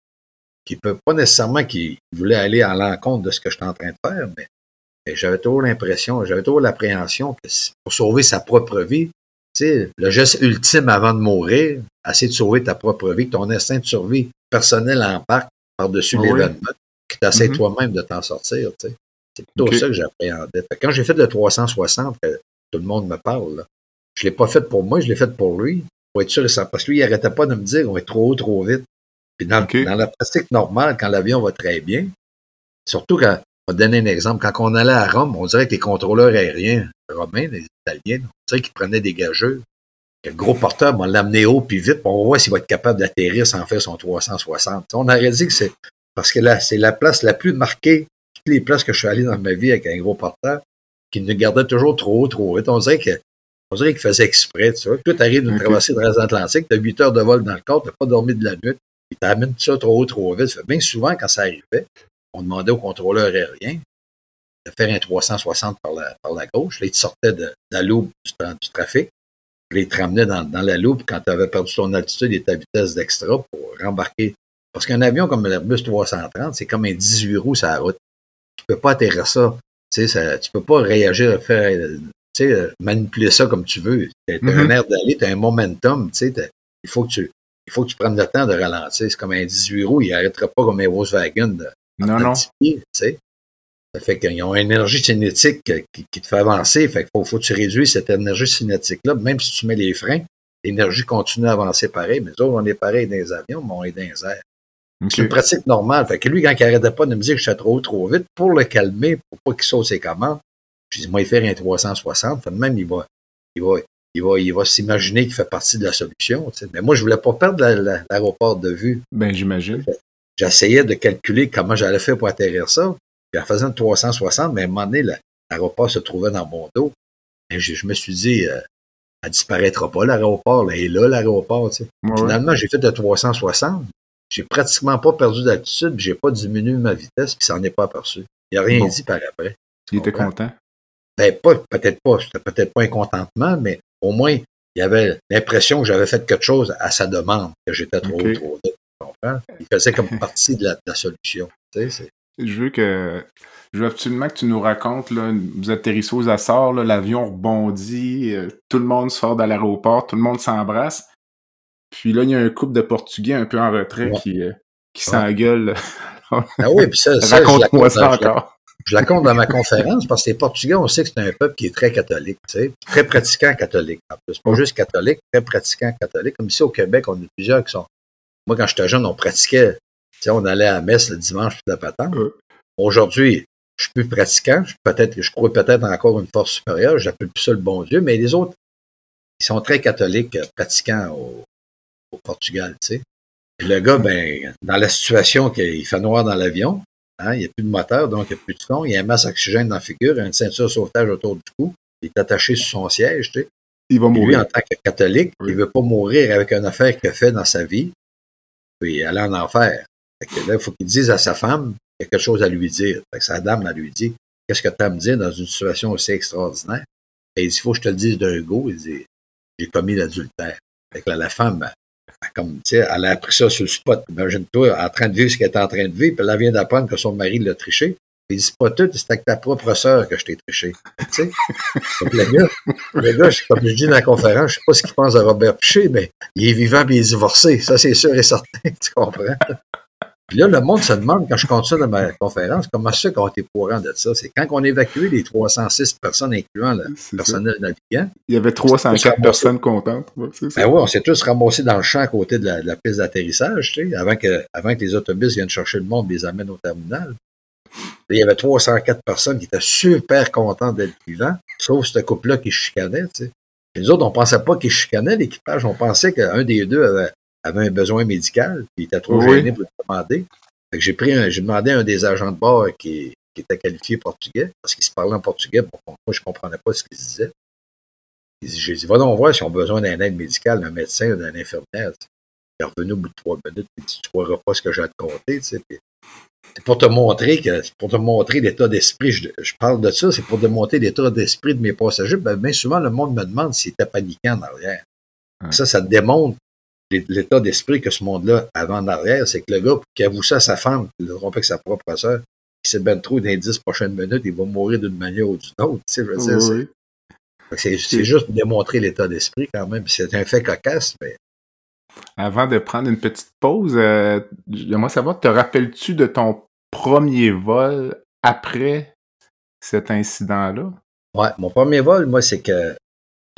qui peut pas nécessairement qu'il voulait aller à l'encontre de ce que je suis en train de faire, mais, mais j'avais toujours l'impression, j'avais toujours l'appréhension que pour sauver sa propre vie, sais, le geste ultime avant de mourir, essayer de sauver ta propre vie, ton instinct de survie personnel en parc par-dessus oui. l'événement, que tu essaies Mhm. toi-même de t'en sortir. tu sais. C'est plutôt ça que j'appréhendais. Quand j'ai fait le 360, que tout le monde me parle, là, je l'ai pas fait pour moi, je l'ai fait pour lui, pour être sûr et certain. Parce que lui, il arrêtait pas de me dire on être trop haut, trop vite. Puis dans, la pratique normale, quand l'avion va très bien, surtout quand, on va te donner un exemple, quand on allait à Rome, on dirait que les contrôleurs aériens romains, les Italiens, on dirait qu'ils prenaient des gageux. Le gros porteur va l'amener haut puis vite, on va voir s'il va être capable d'atterrir sans faire son 360. On aurait dit que c'est parce que là, c'est la place la plus marquée, toutes les places que je suis allé dans ma vie avec un gros porteur, qui nous gardait toujours trop haut, trop vite. On dirait que on dirait qu'il faisait exprès, tu vois. Toi, t'arrives d'une Ok. traversée transatlantique, t'as 8 heures de vol dans le corps, t'as pas dormi de la nuit, puis t'amènes tout ça trop haut, trop vite. Bien souvent, quand ça arrivait, on demandait au contrôleur aérien, faire un 360 par la, par la gauche. Là, il te sortait de, la loupe du, trafic. Puis il te ramenait dans, dans la loupe quand tu avais perdu ton altitude et ta vitesse d'extra pour rembarquer. Parce qu'un avion comme l'Airbus 330, c'est comme un 18 roues sur la route. Tu peux pas atterrir ça. Tu sais, tu peux pas réagir, faire, tu sais, manipuler ça comme tu veux. Tu as, un air d'aller, tu as un momentum, tu sais, il faut que tu, il faut que tu prennes le temps de ralentir. C'est comme un 18 roues, il n'arrêtera pas comme un Volkswagen de, non, non. tu sais. Ça fait qu'ils ont une énergie cinétique qui, te fait avancer. Fait qu'il faut, faut que tu réduis cette énergie cinétique-là. Même si tu mets les freins, l'énergie continue à avancer pareil. Mais nous autres, on est pareil dans les avions, mais on est dans les airs. C'est une pratique normale. Fait que lui, quand il arrêtait pas de me dire que j'étais trop trop vite, pour le calmer, pour pas qu'il saute ses commandes, je dis, moi, il fait un 360. Fait même, il va, il va, il va, il va s'imaginer qu'il fait partie de la solution. Mais moi, je voulais pas perdre l'aéroport de vue. Ben, j'imagine. J'essayais de calculer comment j'allais faire pour atterrir ça. Puis en faisant 360, mais à un moment donné, l'aéroport se trouvait dans mon dos. Et je, me suis dit, euh, elle disparaîtra pas, l'aéroport. Elle est là, l'aéroport. Finalement, j'ai fait de 360. J'ai pratiquement pas perdu d'altitude, j'ai pas diminué ma vitesse, puis ça n'en est pas aperçu. Il n'a rien dit par après. Il était content? Ben, pas, peut-être pas. C'était peut-être pas un contentement, mais au moins, il y avait l'impression que j'avais fait quelque chose à sa demande, que j'étais trop, trop vite. Il faisait comme partie de la, solution. Je veux que je veux absolument que tu nous racontes, là, vous atterrissez aux Açores, l'avion rebondit, euh, tout le monde sort de l'aéroport, tout le monde s'embrasse. Puis là, il y a un couple de Portugais un peu en retrait qui, euh, qui s'engueulent. ah oui, puis ça, raconte-moi ça, encore. Je la compte dans ma conférence parce que les Portugais, on sait que c'est un peuple qui est très catholique, tu sais, très pratiquant catholique en plus. Pas juste catholique, très pratiquant catholique. Comme ici au Québec, on a plusieurs qui sont moi, quand j'étais jeune, on pratiquait. On allait à la messe le dimanche, puis la patente. Aujourd'hui, je suis plus pratiquant. Peut-être, je crois peut-être encore une force supérieure. J'appelle plus ça le bon Dieu. Mais les autres, ils sont très catholiques, euh, pratiquants au, Portugal, tu sais. le gars, ben, dans la situation qu'il fait noir dans l'avion, hein, il n'y a plus de moteur, donc il n'y a plus de son, il y a un masque oxygène dans la figure, une ceinture de sauvetage autour du cou, il est attaché sur son siège, tu sais. Il va mourir. Lui, en tant que catholique, il il veut pas mourir avec une affaire qu'il a fait dans sa vie puis aller en enfer. Là, il faut qu'il dise à sa femme quelque chose à lui dire. Fait que sa dame, elle lui dit Qu'est-ce que tu as à me dire dans une situation aussi extraordinaire? Et il dit Il faut que je te le dise d'un go. Il dit J'ai commis l'adultère. Fait que là, la femme, elle, comme, elle a appris ça sur le spot. Imagine-toi, en train de vivre ce qu'elle est en train de vivre, puis elle vient d'apprendre que son mari l'a triché. Il dit, pas tout, c'est avec ta propre sœur que je t'ai triché. Tu sais? Donc, le gars, le gars, comme je dis dans la conférence, je sais pas ce qu'il pense de Robert Piché, mais il est vivant et il est divorcé. Ça, c'est sûr et certain. Tu comprends? Puis là, le monde se demande, quand je continue dans ma conférence, comment ça qu'on été courant de ça? C'est quand on a évacué les 306 personnes, incluant le personnel navigant. Il y avait 304 personnes contentes. ben oui, on s'est tous ramassés dans le champ à côté de la, piste d'atterrissage, tu sais, avant que, avant que les autobus viennent chercher le monde et les amènent au terminal. Il y avait 304 personnes qui étaient super contentes d'être vivants, sauf ce couple-là qui chicanait. Tu sais. Les autres, on pensait pas qu'ils chicanaient l'équipage. On pensait qu'un des deux avait, un besoin médical, puis il était trop gêné pour le demander. j'ai pris j'ai demandé à un des agents de bord qui, était qualifié portugais, parce qu'il se parlait en portugais, moi je comprenais pas ce qu'il disait. J'ai dit, va donc voir si on a besoin d'un aide médicale, d'un médecin ou d'un infirmière. Il est revenu au bout de trois minutes, il dit, tu ne croiras pas ce que j'ai à te compter. Tu sais c'est pour te montrer que pour te montrer l'état d'esprit. Je, parle de ça, c'est pour te montrer l'état d'esprit de mes passagers. Ben, bien souvent, le monde me demande s'il était paniqué en arrière. Ça, ça démontre l'état d'esprit que ce monde-là avait en arrière. C'est que le gars qui avoue ça à sa femme, il ne pas que sa propre soeur, il s'est bien trop dans les dix prochaines minutes, il va mourir d'une manière ou d'une autre. Tu sais, C'est juste démontrer l'état d'esprit quand même. C'est un fait cocasse, mais avant de prendre une petite pause, euh, j'aimerais savoir, te rappelles-tu de ton premier vol après cet incident-là? Ouais, mon premier vol, moi, c'est que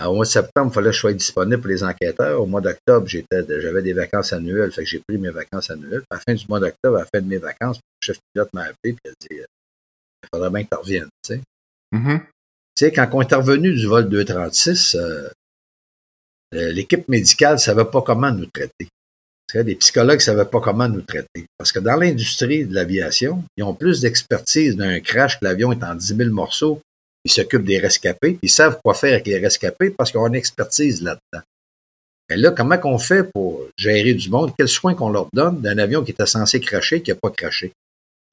au mois de septembre, il fallait que je sois disponible pour les enquêteurs. Au mois d'octobre, j'avais des vacances annuelles, fait que j'ai pris mes vacances annuelles. à la fin du mois d'octobre, à la fin de mes vacances, le chef pilote m'a appelé et a dit Il faudrait bien que tu reviennes. Tu sais. Mm-hmm. Tu sais, quand on est revenu du vol 236, euh, euh, l'équipe médicale ne savait pas comment nous traiter. Les psychologues ne savaient pas comment nous traiter. Parce que dans l'industrie de l'aviation, ils ont plus d'expertise d'un crash que l'avion est en 10 000 morceaux. Ils s'occupent des rescapés. Ils savent quoi faire avec les rescapés parce qu'ils ont une expertise là-dedans. Et là, comment qu'on fait pour gérer du monde? Quels soins qu'on leur donne d'un avion qui était censé cracher, qui n'a pas craché?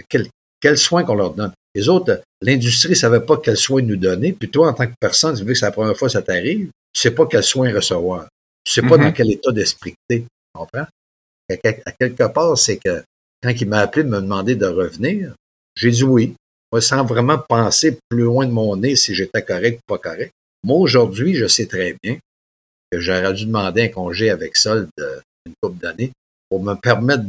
Quels quel soins qu'on leur donne? Les autres, l'industrie ne savait pas quel soin nous donner. Puis toi, en tant que personne, vu que c'est la première fois que ça t'arrive, tu sais pas quel soin recevoir. Tu sais pas Mhm. dans quel état d'esprit. Tu comprends? À, quel- à quelque part, c'est que quand il m'a appelé me demander de revenir, j'ai dit oui. Sans vraiment penser plus loin de mon nez si j'étais correct ou pas correct. Moi, aujourd'hui, je sais très bien que j'aurais dû demander un congé avec solde euh, une couple d'années pour me permettre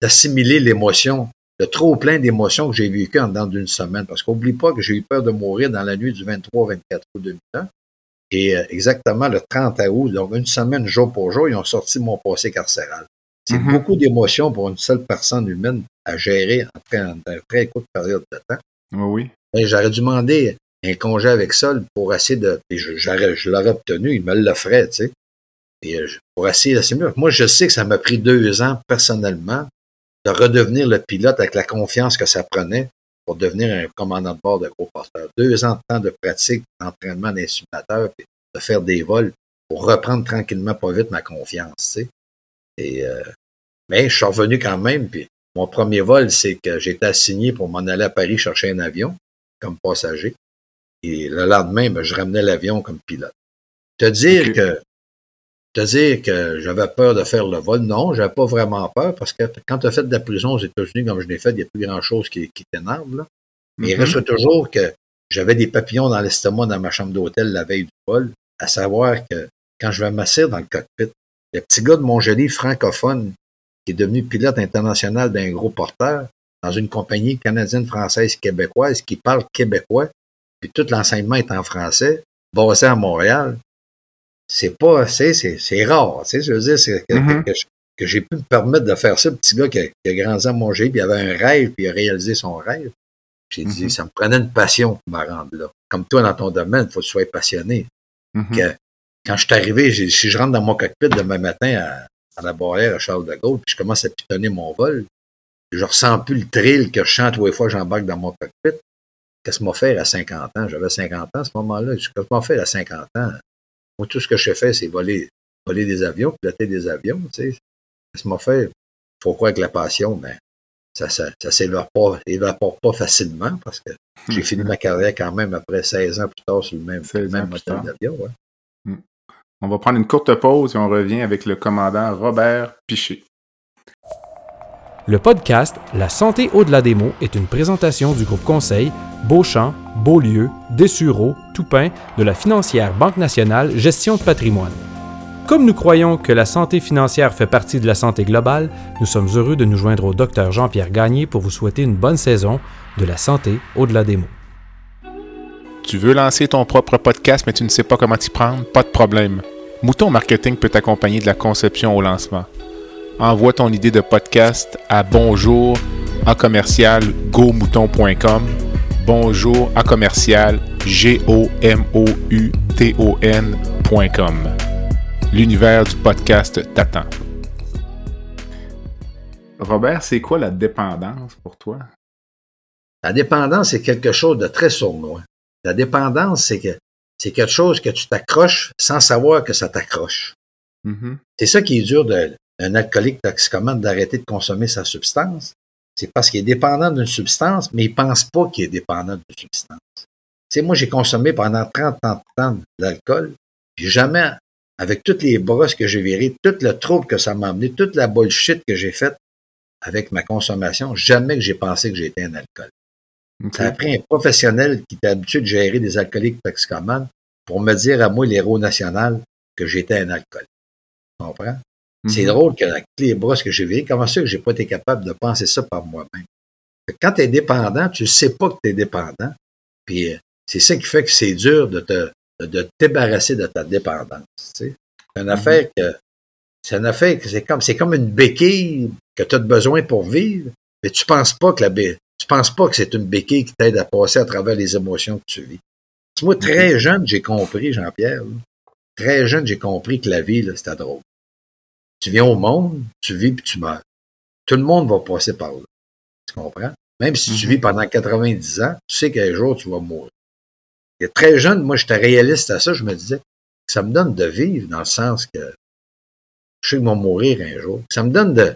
d'assimiler l'émotion, le trop plein d'émotions que j'ai vécu en dedans d'une semaine. Parce qu'oublie pas que j'ai eu peur de mourir dans la nuit du 23 au 24 août 2001. Et euh, exactement le 30 août, donc une semaine jour pour jour, ils ont sorti mon passé carcéral. C'est Mhm. beaucoup d'émotions pour une seule personne humaine à gérer en très, en très courte période de temps. Oui, oui. Et j'aurais dû demander un congé avec Sol pour essayer de. Je, je l'aurais obtenu, il me l'offrait, tu sais. Et euh, pour essayer de mieux. Moi, je sais que ça m'a pris deux ans personnellement de redevenir le pilote avec la confiance que ça prenait pour devenir un commandant de bord de gros porteur. Deux ans de temps de pratique, d'entraînement puis de faire des vols pour reprendre tranquillement, pas vite, ma confiance, tu sais. Et, euh, mais je suis revenu quand même, mon premier vol, c'est que j'étais assigné pour m'en aller à Paris chercher un avion comme passager. Et le lendemain, ben, je ramenais l'avion comme pilote. Te dire que te dire que j'avais peur de faire le vol, non, j'avais pas vraiment peur parce que quand tu as fait de la prison aux États-Unis comme je l'ai fait, il n'y a plus grand-chose qui, qui t'énerve. là. Mais il Mhm. reste toujours que j'avais des papillons dans l'estomac dans ma chambre d'hôtel la veille du vol, à savoir que quand je vais m'asseoir dans le cockpit, le petit gars de Montjoli francophone qui est devenu pilote international d'un gros porteur dans une compagnie canadienne, française, québécoise qui parle québécois, puis tout l'enseignement est en français, basé à Montréal, c'est pas c'est, c'est rare. Tu sais, je veux dire, c'est que, Mhm. que- que je- que j'ai pu me permettre de faire ça, le petit gars qui a, qui a grandi à Montjoli, puis il avait un rêve, puis il a réalisé son rêve. J'ai dit, Mhm. ça me prenait une passion pour me rendre là. Comme toi, dans ton domaine, il faut que tu sois passionné. Mhm. que- Quand je suis arrivé, si je rentre dans mon cockpit demain matin à, à la barrière à Charles de Gaulle, puis je commence à pitonner mon vol, je ressens plus le thrill que je chante tous les fois que j'embarque dans mon cockpit. Qu'est-ce que m'a fait à 50 ans? J'avais 50 ans à ce moment-là. Qu'est-ce que m'a fait à 50 ans? Moi, tout ce que je fais, c'est voler, voler des avions, piloter des avions, tu sais. Qu'est-ce que m'a fait? Faut croire que la passion, ben, ça, ça, ça s'évapore pas, évapore pas facilement parce que j'ai fini ma carrière quand même après 16 ans plus tard sur le même, 16 le même tard. d'avion, ouais. On va prendre une courte pause et on revient avec le commandant Robert Piché. Le podcast La santé au-delà des mots est une présentation du groupe conseil Beauchamp, Beaulieu, Dessureau, Toupin de la financière Banque nationale Gestion de patrimoine. Comme nous croyons que la santé financière fait partie de la santé globale, nous sommes heureux de nous joindre au docteur Jean-Pierre Gagné pour vous souhaiter une bonne saison de la santé au-delà des mots. Tu veux lancer ton propre podcast, mais tu ne sais pas comment t'y prendre? Pas de problème. Mouton Marketing peut t'accompagner de la conception au lancement. Envoie ton idée de podcast à bonjour à commercial. Bonjour à commercial g o m o u t o n.com. L'univers du podcast t'attend. Robert, c'est quoi la dépendance pour toi? La dépendance, c'est quelque chose de très sournois. La dépendance, c'est que c'est quelque chose que tu t'accroches sans savoir que ça t'accroche. Mhm. C'est ça qui est dur d'un alcoolique toxicomane d'arrêter de consommer sa substance. C'est parce qu'il est dépendant d'une substance, mais il pense pas qu'il est dépendant d'une substance. Tu sais, moi, j'ai consommé pendant 30 ans de temps de l'alcool, puis jamais, avec toutes les brosses que j'ai virées, tout le trouble que ça m'a amené, toute la bullshit que j'ai faite avec ma consommation, jamais que j'ai pensé que j'étais un alcool. Ok. Ça a pris un professionnel qui était habitué de gérer des alcooliques toxicomanes pour me dire à moi, l'héros national, que j'étais un alcoolique. Tu comprends? C'est Mhm. drôle que avec les brosses que j'ai vécues, comment ça que j'ai pas été capable de penser ça par moi-même? Quand tu es dépendant, tu sais pas que tu es dépendant. Puis euh, c'est ça qui fait que c'est dur de te de, te débarrasser de ta dépendance. tu sais. C'est une affaire que c'est une affaire que c'est comme c'est comme une béquille que tu as besoin pour vivre, mais tu penses pas que la tu penses pas que c'est une béquille qui t'aide à passer à travers les émotions que tu vis? Moi, très jeune, j'ai compris, Jean-Pierre, très jeune, j'ai compris que la vie, c'était drôle. Tu viens au monde, tu vis puis tu meurs. Tout le monde va passer par là. Tu comprends? Même si tu Mhm. vis pendant 90 ans, tu sais qu'un jour, tu vas mourir. Et très jeune, moi, j'étais réaliste à ça. Je me disais que ça me donne de vivre dans le sens que je sais qu'ils vont mourir un jour. Ça me donne de,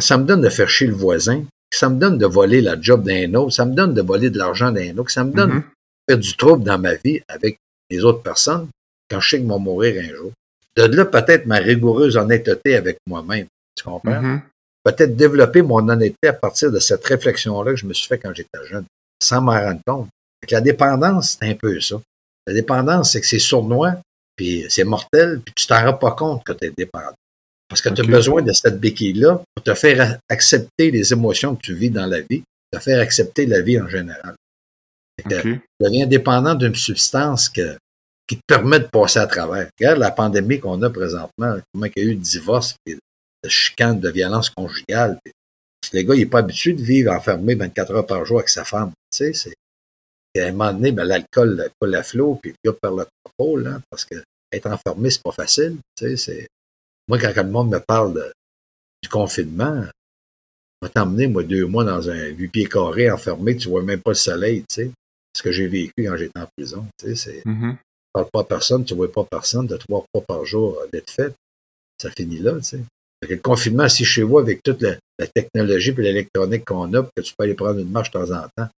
ça me donne de faire chier le voisin ça me donne de voler la job d'un autre, ça me donne de voler de l'argent d'un autre, ça me donne Mhm. de faire du trouble dans ma vie avec les autres personnes quand je sais qu'ils vont mourir un jour. De là, peut-être ma rigoureuse honnêteté avec moi-même. Tu comprends? Mhm. Peut-être développer mon honnêteté à partir de cette réflexion-là que je me suis fait quand j'étais jeune, sans m'en rendre compte. Que la dépendance, c'est un peu ça. La dépendance, c'est que c'est sournois, puis c'est mortel, puis tu t'en rends pas compte que tu es dépendant. Parce que tu as besoin de cette béquille-là pour te faire accepter les émotions que tu vis dans la vie, te faire accepter la vie en général. Tu deviens dépendant d'une substance que, qui te permet de passer à travers. Regarde la pandémie qu'on a présentement, comment il y a eu de divorce, de chicanes, de violence conjugale. puis- parce que le gars, il n'est pas habitué de vivre enfermé 24 heures par jour avec sa femme. Tu sais, c'est. et à un moment donné, ben, l'alcool coule à flot, puis le gars perd le contrôle, hein, parce que être enfermé, c'est pas facile. Tu sais, c'est. Moi, quand le monde me parle de- du confinement, je vais t'emmener, moi, deux mois dans un huit pieds carré enfermé, tu vois même pas le soleil, tu sais. Ce que j'ai vécu quand j'étais en prison. Tu sais, c'est Mhm. tu parles pas à personne, tu vois pas personne, de trois fois par jour euh, d'être fait, ça finit là, tu sais. Fait que le confinement, assis chez vous, avec toute la, la technologie et l'électronique qu'on a, que tu peux aller prendre une marche de temps en temps,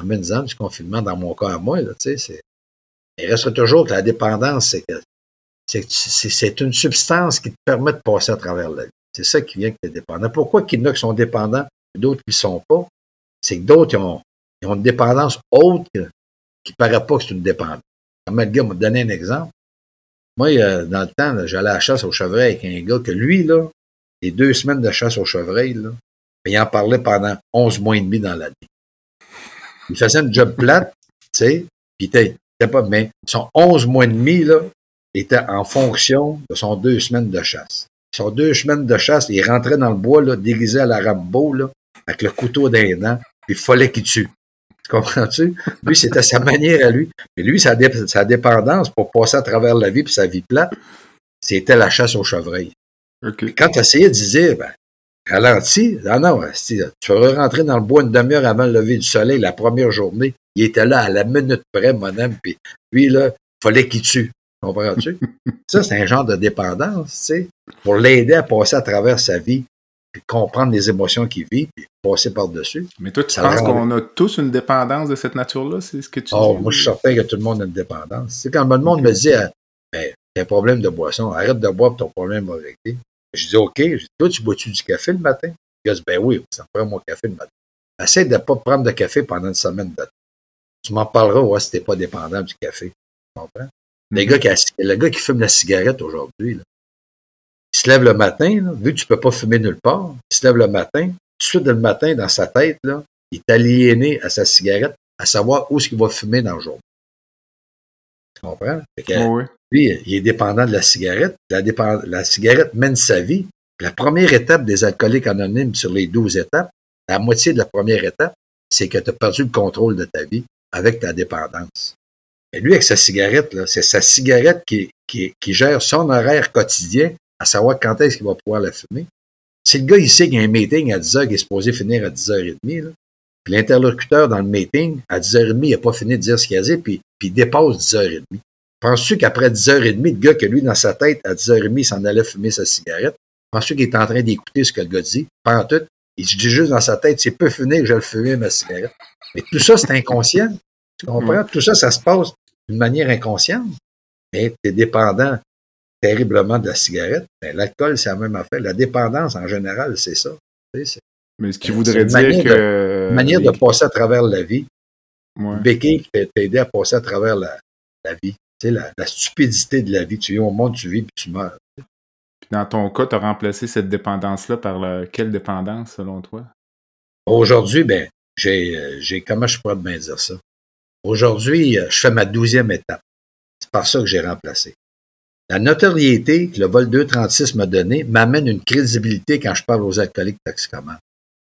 emmène-en du confinement dans mon cas à moi, là, tu sais, c'est... Il reste toujours que la dépendance, c'est que c'est, une substance qui te permet de passer à travers la vie. C'est ça qui vient que tu es dépendant. Pourquoi qu'il y en a qui sont dépendants et d'autres qui ne sont pas? C'est que d'autres, ont, ont une dépendance autre qui ne paraît pas que c'est une dépendance. Le gars m'a donné un exemple. Moi, dans le temps, j'allais à la chasse au chevreuil avec un gars que lui, là, les deux semaines de chasse au chevreuil, là, il en parlait pendant 11 mois et demi dans l'année. Il faisait une job plate, tu sais, puis pas, mais son 11 mois et demi, là, était en fonction de son deux semaines de chasse. Son deux semaines de chasse, il rentrait dans le bois, là, déguisé à la Rambo, là, avec le couteau d'un dent, puis il fallait qu'il tue. Tu comprends-tu? Lui, c'était sa manière à lui. Mais lui, sa, dé- sa dépendance pour passer à travers la vie puis sa vie plate, c'était la chasse au chevreuil. Ok. Puis quand tu essayais de dire, ben, ralentis, non, non, esti, tu vas rentrer dans le bois une demi-heure avant le lever du soleil la première journée. Il était là à la minute près, mon homme, puis lui, là, fallait qu'il tue. Comprends-tu? ça, c'est un genre de dépendance, tu sais, pour l'aider à passer à travers sa vie, puis comprendre les émotions qu'il vit, puis passer par-dessus. Mais toi, tu penses qu'on a tous une dépendance de cette nature-là? C'est ce que tu Oh, dis? moi, je suis certain que tout le monde a une dépendance. Sais, quand le monde me dit, euh, ben, t'as un problème de boisson, arrête de boire, ton problème va régler. Je dis, OK. Je dis, toi, tu bois-tu du café le matin? Il dit, ben oui, ça me prend mon café le matin. Essaye de ne pas prendre de café pendant une semaine de temps. Tu m'en parleras, ouais, si t'es pas dépendant du café. Tu comprends? Les gars qui, le gars qui fume la cigarette aujourd'hui, il se lève le matin, là, vu que tu peux pas fumer nulle part, il se lève le matin, tout de suite le matin, dans sa tête, là, il est aliéné à sa cigarette, à savoir où est-ce qu'il va fumer dans le jour. Tu comprends? Que, ouais. lui, il est dépendant de la cigarette. La, la cigarette mène sa vie. La première étape des alcooliques anonymes sur les 12 étapes, la moitié de la première étape, c'est que tu as perdu le contrôle de ta vie avec ta dépendance. Et lui, avec sa cigarette, là, c'est sa cigarette qui, qui, qui gère son horaire quotidien, à savoir quand est-ce qu'il va pouvoir la fumer. Si le gars, il sait qu'il y a un meeting à 10h qui est supposé finir à 10h30, là, puis l'interlocuteur dans le meeting, à 10h30, il n'a pas fini de dire ce qu'il a dit, puis, puis il dépasse 10h30. Penses-tu qu'après 10h30, le gars que lui, dans sa tête, à 10h30, il s'en allait fumer sa cigarette, penses-tu qu'il est en train d'écouter ce que le gars dit? Pas en tout. Il se dit juste dans sa tête, c'est peu fini que je vais le fumer, ma cigarette. Mais tout ça, c'est inconscient. Tu comprends? Tout ça, ça se passe d'une manière inconsciente. Mais tu es dépendant terriblement de la cigarette. L'alcool, c'est la même affaire. La dépendance, en général, c'est ça. C'est Mais ce qui C'est voudrait dire manière que. une manière de passer à travers la vie. Ouais. Béquille t'aider à passer à travers la, la vie. Tu sais, la, la stupidité de la vie. Tu viens au monde, tu vis, puis tu meurs. Puis dans ton cas, tu as remplacé cette dépendance-là par la- quelle dépendance, selon toi? Aujourd'hui, ben, j'ai, euh, j'ai, comment je pourrais bien dire ça? Aujourd'hui, euh, je fais ma douzième étape. C'est par ça que j'ai remplacé. La notoriété que le vol 236 m'a donné m'amène une crédibilité quand je parle aux alcooliques toxicomanes.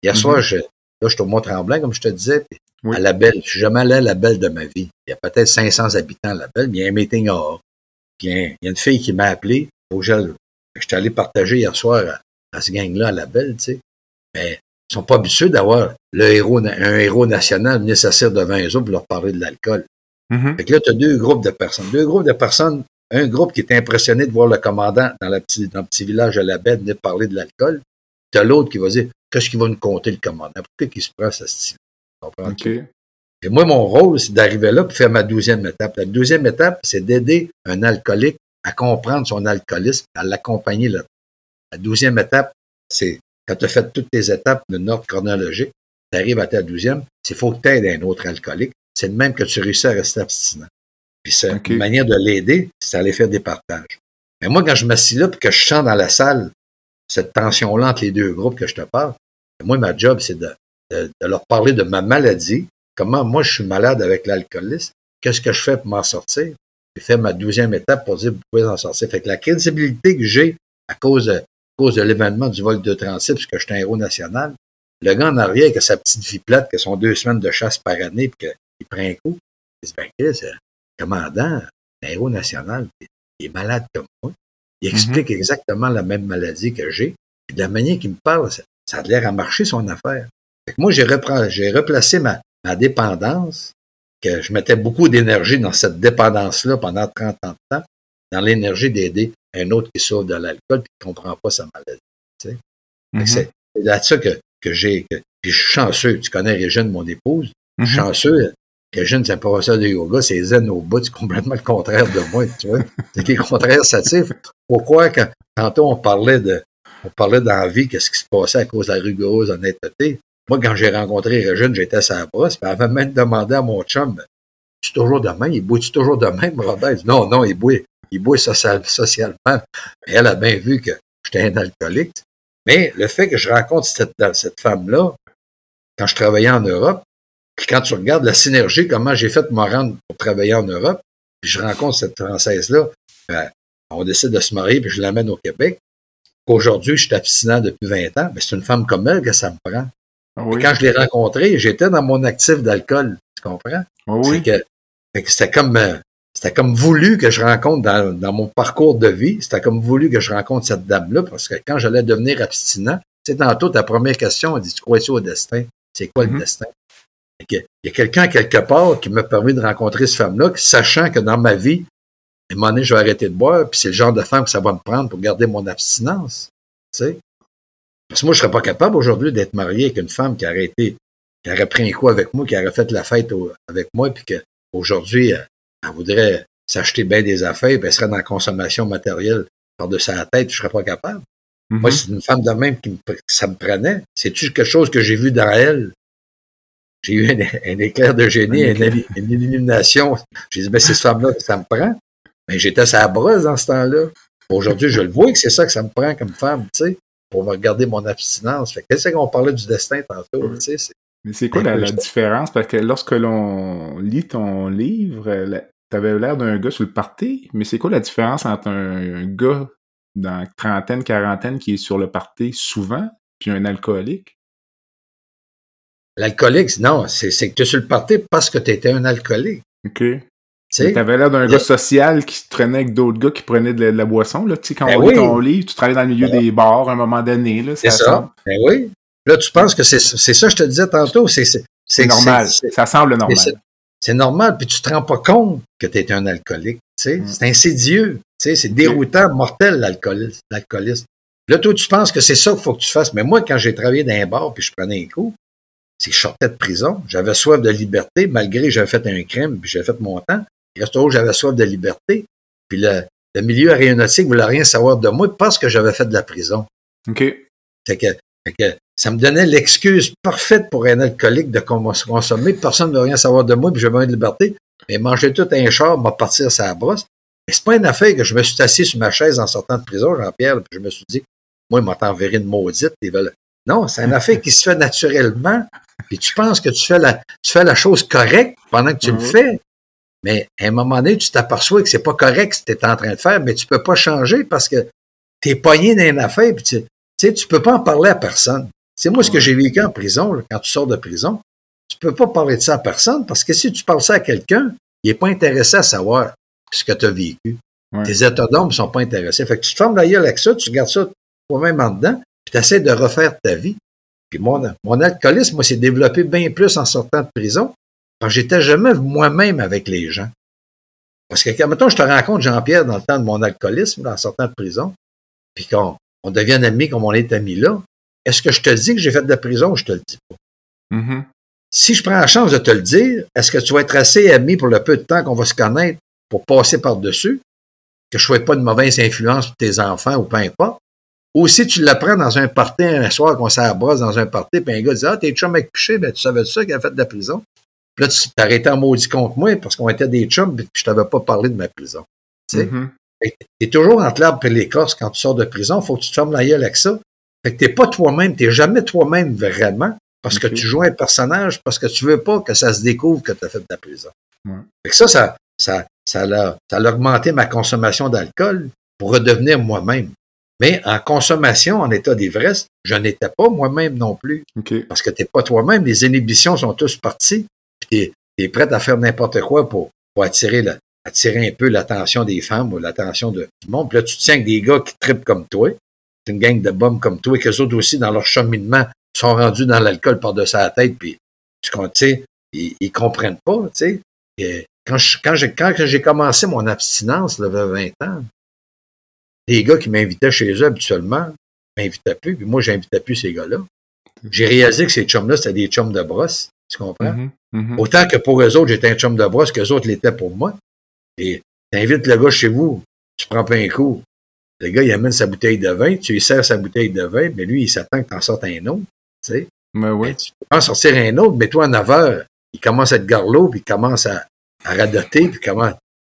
Hier Mhm. soir, je, là, je suis au Mont-Tremblant, comme je te disais, puis Oui. à la Belle. Je suis jamais allé à la Belle de ma vie. Il y a peut-être 500 habitants à la Belle, mais il y a un meeting. Puis il y a, une fille qui m'a appelé. Faut que je suis allé partager hier soir à, à ce gang-là à la Belle, tu sais. Mais ils sont pas habitués d'avoir le héros, na- un héros national venir s'asseoir devant eux autres pour leur parler de l'alcool. Mhm. Fait que là, tu as deux groupes de personnes. Deux groupes de personnes. Un groupe qui est impressionné de voir le commandant dans, la petit, dans le petit village de la baie venir parler de l'alcool. Tu as l'autre qui va dire qu'est-ce qu'il va nous compter le commandant? Pourquoi qu'il se prend ce style? Et moi, mon rôle, c'est d'arriver là pour faire ma douzième étape. La deuxième étape, c'est d'aider un alcoolique à comprendre son alcoolisme, à l'accompagner là. La douzième étape, c'est quand tu as fait toutes tes étapes de ordre chronologique, tu arrives à ta douzième, c'est faut que tu aides un autre alcoolique. C'est le même que tu réussis à rester abstinent. Puis c'est une manière de l'aider, c'est d'aller faire des partages. Mais moi, quand je m'assis là et que je sens dans la salle cette tension-là entre les deux groupes que je te parle, moi, ma job, c'est de, de- de leur parler de ma maladie, comment moi je suis malade avec l'alcoolisme, qu'est-ce que je fais pour m'en sortir, puis faire ma douzième étape pour dire vous pouvez en sortir. Fait que la crédibilité que j'ai à cause de, cause de l'événement du vol de 36, puisque je suis un héros national, le gars en arrière avec sa petite vie plate, que sont deux semaines de chasse par année, puis qu'il prend un coup, il dit, ben, Chris, euh, commandant, un héros national, il est malade comme moi. Il explique exactement la même maladie que j'ai. Puis de la manière qu'il me parle, ça, ça a l'air à marcher son affaire. Fait que moi, j'ai replacé ma, ma dépendance, que je mettais beaucoup d'énergie dans cette dépendance-là pendant 30 ans de temps, dans l'énergie d'aider un autre qui souffre de l'alcool et qui ne comprend pas sa maladie. Mhm. C'est c'est là-dessus que, que j'ai. que- puis je suis chanceux. Tu connais Régine, mon épouse? Je suis Mhm. chanceux. Régine, c'est un professeur de yoga, c'est zen au bout, c'est complètement le contraire de moi, tu vois. C'est qui est contraire-satif. Pourquoi, quand tantôt on parlait de on parlait dans la vie, qu'est-ce qui se passait à cause de la rigoureuse honnêteté? Moi, quand j'ai rencontré Régine, j'étais à sa brosse, puis elle avait même demandé à mon chum, tu toujours de même? Il boit-tu toujours de même, Robert? Non, non, il boit, il socialement. Elle a bien vu que j'étais un alcoolique. Mais le fait que je rencontre cette, cette femme-là, quand je travaillais en Europe, puis quand tu regardes la synergie, comment j'ai fait me rendre pour travailler en Europe, puis je rencontre cette Française-là, ben, on décide de se marier, puis je l'amène au Québec. Aujourd'hui, je suis abstinent depuis 20 ans, mais c'est une femme comme elle que ça me prend. Ah oui. quand je l'ai rencontrée, j'étais dans mon actif d'alcool, tu comprends? Ah oui. C'est c'était comme euh, c'était comme voulu que je rencontre dans, dans mon parcours de vie, c'était comme voulu que je rencontre cette dame-là, parce que quand j'allais devenir abstinent, tu sais, tantôt, ta première question, elle dit Tu crois-tu au destin? C'est quoi le destin? Fait que, Il y a quelqu'un quelque part qui m'a permis de rencontrer cette femme-là, sachant que dans ma vie, à un moment donné, je vais arrêter de boire, puis c'est le genre de femme que ça va me prendre pour garder mon abstinence. Tu sais? Parce que moi, je serais pas capable aujourd'hui d'être marié avec une femme qui aurait été, qui aurait pris un coup avec moi, qui aurait fait la fête au- avec moi, puis qu'aujourd'hui, elle, elle voudrait s'acheter bien des affaires, puis elle serait dans la consommation matérielle par-dessus la tête, je serais pas capable. Mhm. Moi, c'est une femme de même qui me, ça me prenait. C'est-tu quelque chose que j'ai vu dans elle? J'ai eu un, un éclair de génie, Un une, éclair. une illumination. J'ai dit, ben, c'est cette femme-là que ça me prend. Mais j'étais sa brosse dans ce temps-là. Aujourd'hui, je le vois que c'est ça que ça me prend comme femme, tu sais, pour me regarder mon abstinence. Fait que qu'est-ce qu'on parlait du destin tantôt, Oui. tu sais, c'est- Mais c'est quoi la, la différence? Parce que lorsque l'on lit ton livre, euh, la- t'avais l'air d'un gars sur le party, mais c'est quoi la différence entre un, un gars dans trentaine, quarantaine qui est sur le party souvent, puis un alcoolique? L'alcoolique, non, c'est c'est que tu es sur le party parce que tu étais un alcoolique. OK. T'avais l'air d'un gars social qui se traînait avec d'autres gars qui prenaient de la, de la boisson. Là. Quand Ben on lit oui. ton livre, tu travailles dans le milieu Ben, des bars à un moment donné. Là, c'est ça Ben oui. Là, tu penses que c'est ça que je te disais tantôt. C'est normal. Ça semble normal. c'est- normal, puis tu te rends pas compte que tu es un alcoolique. Mm. C'est insidieux. C'est déroutant, mortel, l'alcoolisme. l'alcoolisme. Là, toi, tu penses que c'est ça qu'il faut que tu fasses. Mais moi, quand j'ai travaillé dans un bar puis je prenais un coup, c'est que je sortais de prison. J'avais soif de liberté, malgré que j'avais fait un crime puis j'avais fait mon temps. Toujours j'avais soif de liberté. Puis le, le milieu aéronautique voulait rien savoir de moi parce que j'avais fait de la prison. OK. Fait que, fait que ça me donnait l'excuse parfaite pour un alcoolique de cons- consommer. Personne ne veut rien savoir de moi, puis besoin de liberté. Mais manger tout un char, m'a partir sa brosse. Mais c'est pas une affaire que je me suis assis sur ma chaise en sortant de prison, Jean-Pierre, puis je me suis dit, moi, ils m'ont enverré une maudite. ils veulent- Non, c'est une affaire qui se fait naturellement. Puis tu penses que tu fais la, tu fais la chose correcte pendant que tu le Mhm. fais. Mais à un moment donné, tu t'aperçois que c'est pas correct ce que tu es en train de faire, mais tu peux pas changer parce que tu es pogné dans une affaire, puis tu, tu sais, tu peux pas en parler à personne. C'est moi ce que j'ai vécu en prison, là, quand tu sors de prison. Tu peux pas parler de ça à personne parce que si tu parles ça à quelqu'un, il est pas intéressé à savoir ce que tu as vécu. Ouais. Tes états d'âme sont pas intéressés. Fait que tu te fermes la gueule avec ça, tu gardes ça toi-même en dedans, puis tu essaies de refaire ta vie. Puis mon, mon alcoolisme, moi, s'est développé bien plus en sortant de prison, parce que j'étais jamais moi-même avec les gens. Parce que, quand, mettons, je te rencontre Jean-Pierre dans le temps de mon alcoolisme, en sortant de prison, puis qu'on on devient amis comme on est amis là, est-ce que je te dis que j'ai fait de la prison ou je te le dis pas? Mhm. Si je prends la chance de te le dire, est-ce que tu vas être assez ami pour le peu de temps qu'on va se connaître pour passer par-dessus, que je ne souhaite pas de mauvaise influence pour tes enfants ou peu importe? Ou si tu l'apprends dans un party un soir qu'on s'abrasse dans un party, puis un gars dit Ah, t'es chum avec Piché, ben tu savais ça qu'il a fait de la prison? Puis là, tu arrêté en maudit contre moi parce qu'on était des chums, puis je t'avais pas parlé de ma prison. Tu sais? Que T'es toujours entre l'arbre et l'écorce quand tu sors de prison. Faut que tu te fermes la gueule avec ça. Fait que t'es pas toi-même. T'es jamais toi-même vraiment. Parce que tu joues un personnage, parce que tu veux pas que ça se découvre que tu as fait de la prison. Ouais. Fait que ça, ça, ça, ça l'a augmenté ma consommation d'alcool pour redevenir moi-même. Mais en consommation, en état d'ivresse, je n'étais pas moi-même non plus. Parce que t'es pas toi-même. Les inhibitions sont tous parties. Puis t'es, es prêt à faire n'importe quoi pour, attirer, un peu l'attention des femmes ou l'attention de tout le monde. Puis là, tu te tiens avec des gars qui tripent comme toi. Une gang de bombes comme toi, et qu'eux autres aussi, dans leur cheminement, sont rendus dans l'alcool par-dessus la tête. Puis, tu ils, ils comprennent pas, tu sais. Et Quand, j'ai, commencé mon abstinence, là, il y a 20 ans, les gars qui m'invitaient chez eux habituellement m'invitaient plus, puis moi, j'invitais plus ces gars-là. J'ai réalisé que ces chums-là, c'était des chums de brosse. Tu comprends? Mhm. Mhm. Autant que pour eux autres, j'étais un chum de brosse, qu'eux autres l'étaient pour moi. Et t'invites le gars chez vous, tu prends pas un coup. Le gars, il amène sa bouteille de vin, tu lui sers sa bouteille de vin, mais lui, il s'attend que t'en sortes un autre. Tu sais? Ben oui. Mais tu peux en sortir un autre, mais toi, en 9 heures, il commence à être garlot, puis il commence à, à radoter, puis comment.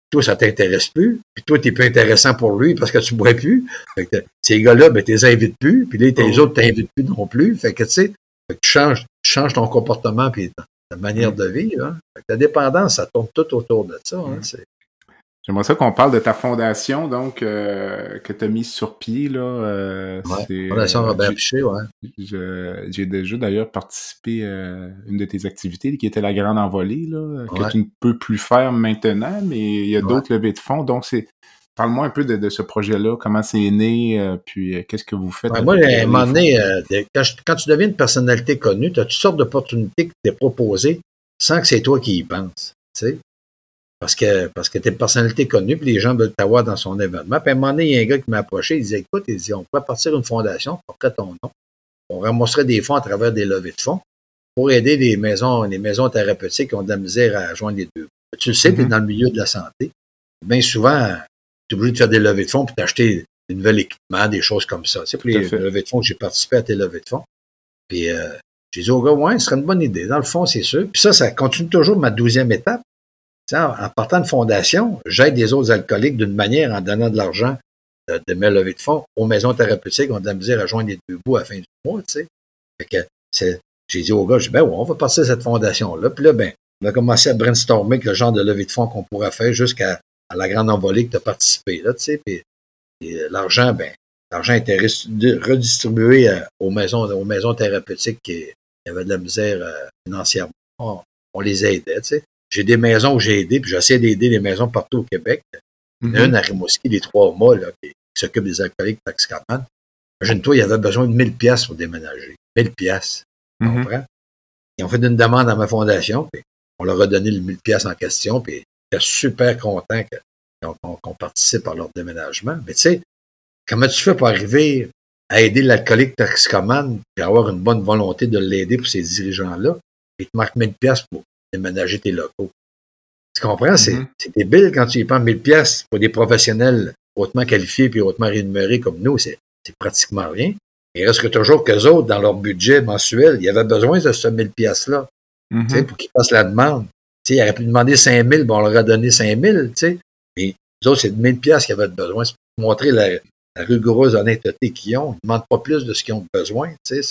Toi, ça t'intéresse plus, puis toi, t'es plus intéressant pour lui parce que tu bois plus. Fait que ces gars-là, ben, t'es invites plus, puis là, les Oh. autres t'invitent plus non plus. Fait que, tu sais, tu changes, tu changes ton comportement puis ta, manière de vivre. Hein. Fait que la dépendance, ça tourne tout autour de ça. Hein. Mm. C'est- J'aimerais ça qu'on parle de ta fondation, donc, euh, que tu as mise sur pied, là. Euh, Ouais, c'est, Fondation euh, Robert Piché, ouais. J'ai déjà d'ailleurs participé à une de tes activités qui était la grande envolée, là, que tu ne peux plus faire maintenant, mais il y a Ouais. d'autres levées de fonds. Donc, c'est. Parle-moi un peu de, de ce projet-là, comment c'est né, euh, puis euh, qu'est-ce que vous faites. Moi, à un moment donné, euh, quand, je- quand tu deviens une personnalité connue, tu as toutes sortes d'opportunités qui t'est proposées sans que c'est toi qui y penses. Tu sais? Parce que, parce que tu es une personnalité connue, puis les gens veulent t'avoir dans son événement. Puis à un moment donné, il y a un gars qui m'a approché, il disait Écoute, il dit, on pourrait partir une fondation, porterait ton nom. On ramasserait des fonds à travers des levées de fonds pour aider les maisons, les maisons thérapeutiques qui ont de la misère à joindre les deux. Tu le sais, tu es Mhm. dans le milieu de la santé. Bien souvent, tu es obligé de faire des levées de fonds pour t'acheter des nouveaux équipements, des choses comme ça. Tu sais, pour les levées de fonds, j'ai participé à tes levées de fonds. Puis euh, j'ai dit au gars, ouais, ce serait une bonne idée. Dans le fond, c'est sûr. Puis ça, ça continue toujours ma douzième étape. En, partant de fondation, j'aide des autres alcooliques d'une manière en donnant de l'argent de, de mes levées de fonds aux maisons thérapeutiques qui ont de la misère à joindre les deux bouts à la fin du mois. J'ai dit au gars, ben ouais, on va passer cette fondation-là. Puis là, ben, on a commencé à brainstormer le genre de levée de fonds qu'on pourrait faire jusqu'à la grande envolée que tu as participé. Là, euh, l'argent, ben, l'argent était redistribué euh, aux maisons, aux maisons thérapeutiques qui, avaient de la misère euh, financièrement. On, on les aidait. J'ai des maisons où j'ai aidé, puis j'essaie d'aider les maisons partout au Québec. Il y en a Mhm. une à Rimouski, les trois mois, là, qui, s'occupe des alcooliques toxicomanes. Imagine-toi, il y avait besoin de 1000 pièces pour déménager. 1000 pièces, tu Mhm. comprends? Ils ont fait une demande à ma fondation, puis on leur a donné le 1000 pièces en question, puis j'étais super content que- qu'on participe à leur déménagement. Mais tu sais, comment tu fais pour arriver à aider l'alcoolique toxicomane, puis avoir une bonne volonté de l'aider pour ces dirigeants-là, et te marquent 1000 pièces pour déménager tes locaux. Tu comprends? C'est Mhm. c'est débile quand tu y prends 1000 pièces pour des professionnels hautement qualifiés puis hautement rémunérés comme nous, c'est pratiquement rien. Il reste que toujours qu'eux autres, dans leur budget mensuel, ils avaient besoin de ce 1000 pièces-là Mhm. sais, pour qu'ils fassent la demande. Sais, ils auraient pu demander 5 000, bon, on leur a donné 5 000, tu sais. Mais les autres, c'est de 1000 pièces qu'ils avaient besoin. C'est pour montrer la, la rigoureuse honnêteté qu'ils ont. Ils ne demandent pas plus de ce qu'ils ont besoin, tu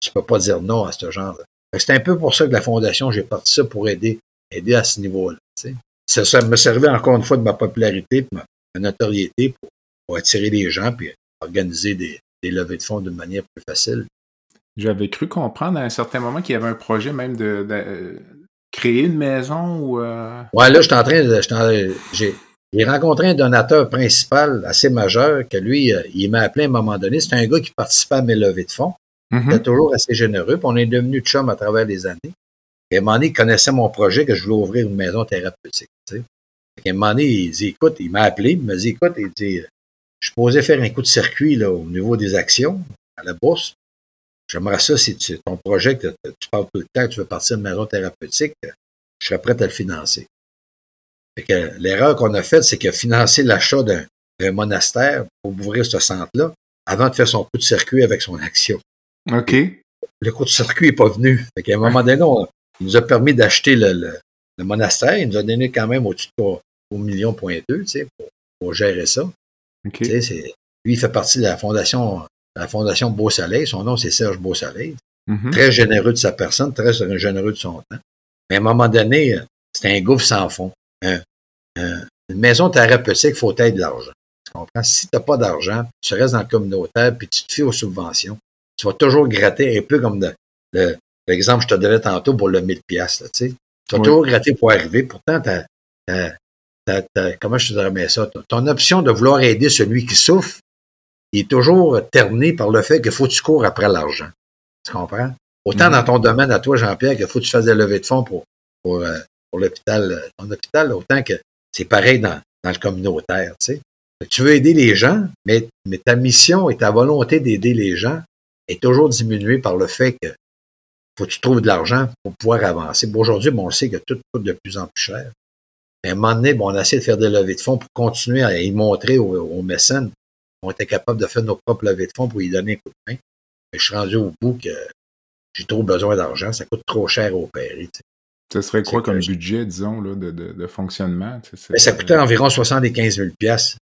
Tu peux pas dire non à ce genre là C'est un peu pour ça que la Fondation, j'ai parti ça pour aider, aider à ce niveau-là. Ça, ça me servait encore une fois de ma popularité, de ma, ma notoriété pour, pour attirer les gens puis organiser des, des levées de fonds d'une manière plus facile. J'avais cru comprendre à un certain moment qu'il y avait un projet même de, de, créer une maison ou. euh, Ouais, là, je suis en train de. J'ai j'ai rencontré un donateur principal assez majeur que lui, euh, il m'a appelé à un moment donné. C'est un gars qui participait à mes levées de fonds. Mhm. était toujours assez généreux. Puis on est devenu chum à travers les années. Et à il connaissait mon projet que je voulais ouvrir une maison thérapeutique. Tu qu'à un moment donné, il écoute, il m'a appelé, il m'a dit écoute, il dit, je suis posé faire un coup de circuit au niveau des actions à la bourse. j'aimerais ça si tu, ton projet, que tu parles tout le temps, que tu veux partir de maison thérapeutique, je serais prêt à le financer. L'erreur qu'on a faite, c'est que financer l'achat d'un monastère pour ouvrir ce centre-là avant de faire son coup de circuit avec son action. OK. Le coup de circuit n'est pas venu. Fait qu'à un moment donné, il nous a permis d'acheter le, monastère. Il nous a donné quand même au-dessus de 3 millions, point deux, tu sais, pour, gérer ça. Lui, il fait partie de la fondation, la fondation Beau-Soleil. Son nom, c'est Serge Beau-Soleil. Mhm. Très généreux de sa personne, très généreux de son temps. Mais à un moment donné, c'est un gouffre sans fond. une maison thérapeutique, il faut être de l'argent. Tu comprends? Si tu n'as pas d'argent, tu restes dans le communautaire, puis tu te fies aux subventions, tu vas toujours gratter un peu comme l'exemple que je te donnais tantôt pour le 1000 pièces tu sais. Tu vas toujours gratter pour arriver. Pourtant, comment je te dirais ça? Ton option de vouloir aider celui qui souffre, il est toujours terné par le fait qu'il faut que tu cours après l'argent. Tu comprends? Autant mm-hmm. dans ton domaine à toi, Jean-Pierre, qu'il faut que tu fasses des levées de fonds pour, pour, euh, pour l'hôpital, ton hôpital, autant que c'est pareil dans, dans le communautaire, tu sais. Tu veux aider les gens, mais, mais ta mission et ta volonté d'aider les gens est toujours diminuée par le fait que faut que tu trouves de l'argent pour pouvoir avancer. aujourd'hui, bon, on sait que tout coûte de plus en plus cher. à un moment donné, bon, on a essayé de faire des levées de fonds pour continuer à y montrer aux, mécènes qu'on était capable de faire nos propres levées de fonds pour y donner un coup de main. Mais je suis rendu au bout que j'ai trop besoin d'argent, ça coûte trop cher à opérer. Ce serait quoi comme budget, disons, là, de, de, fonctionnement? Ben, ça coûtait environ 75 000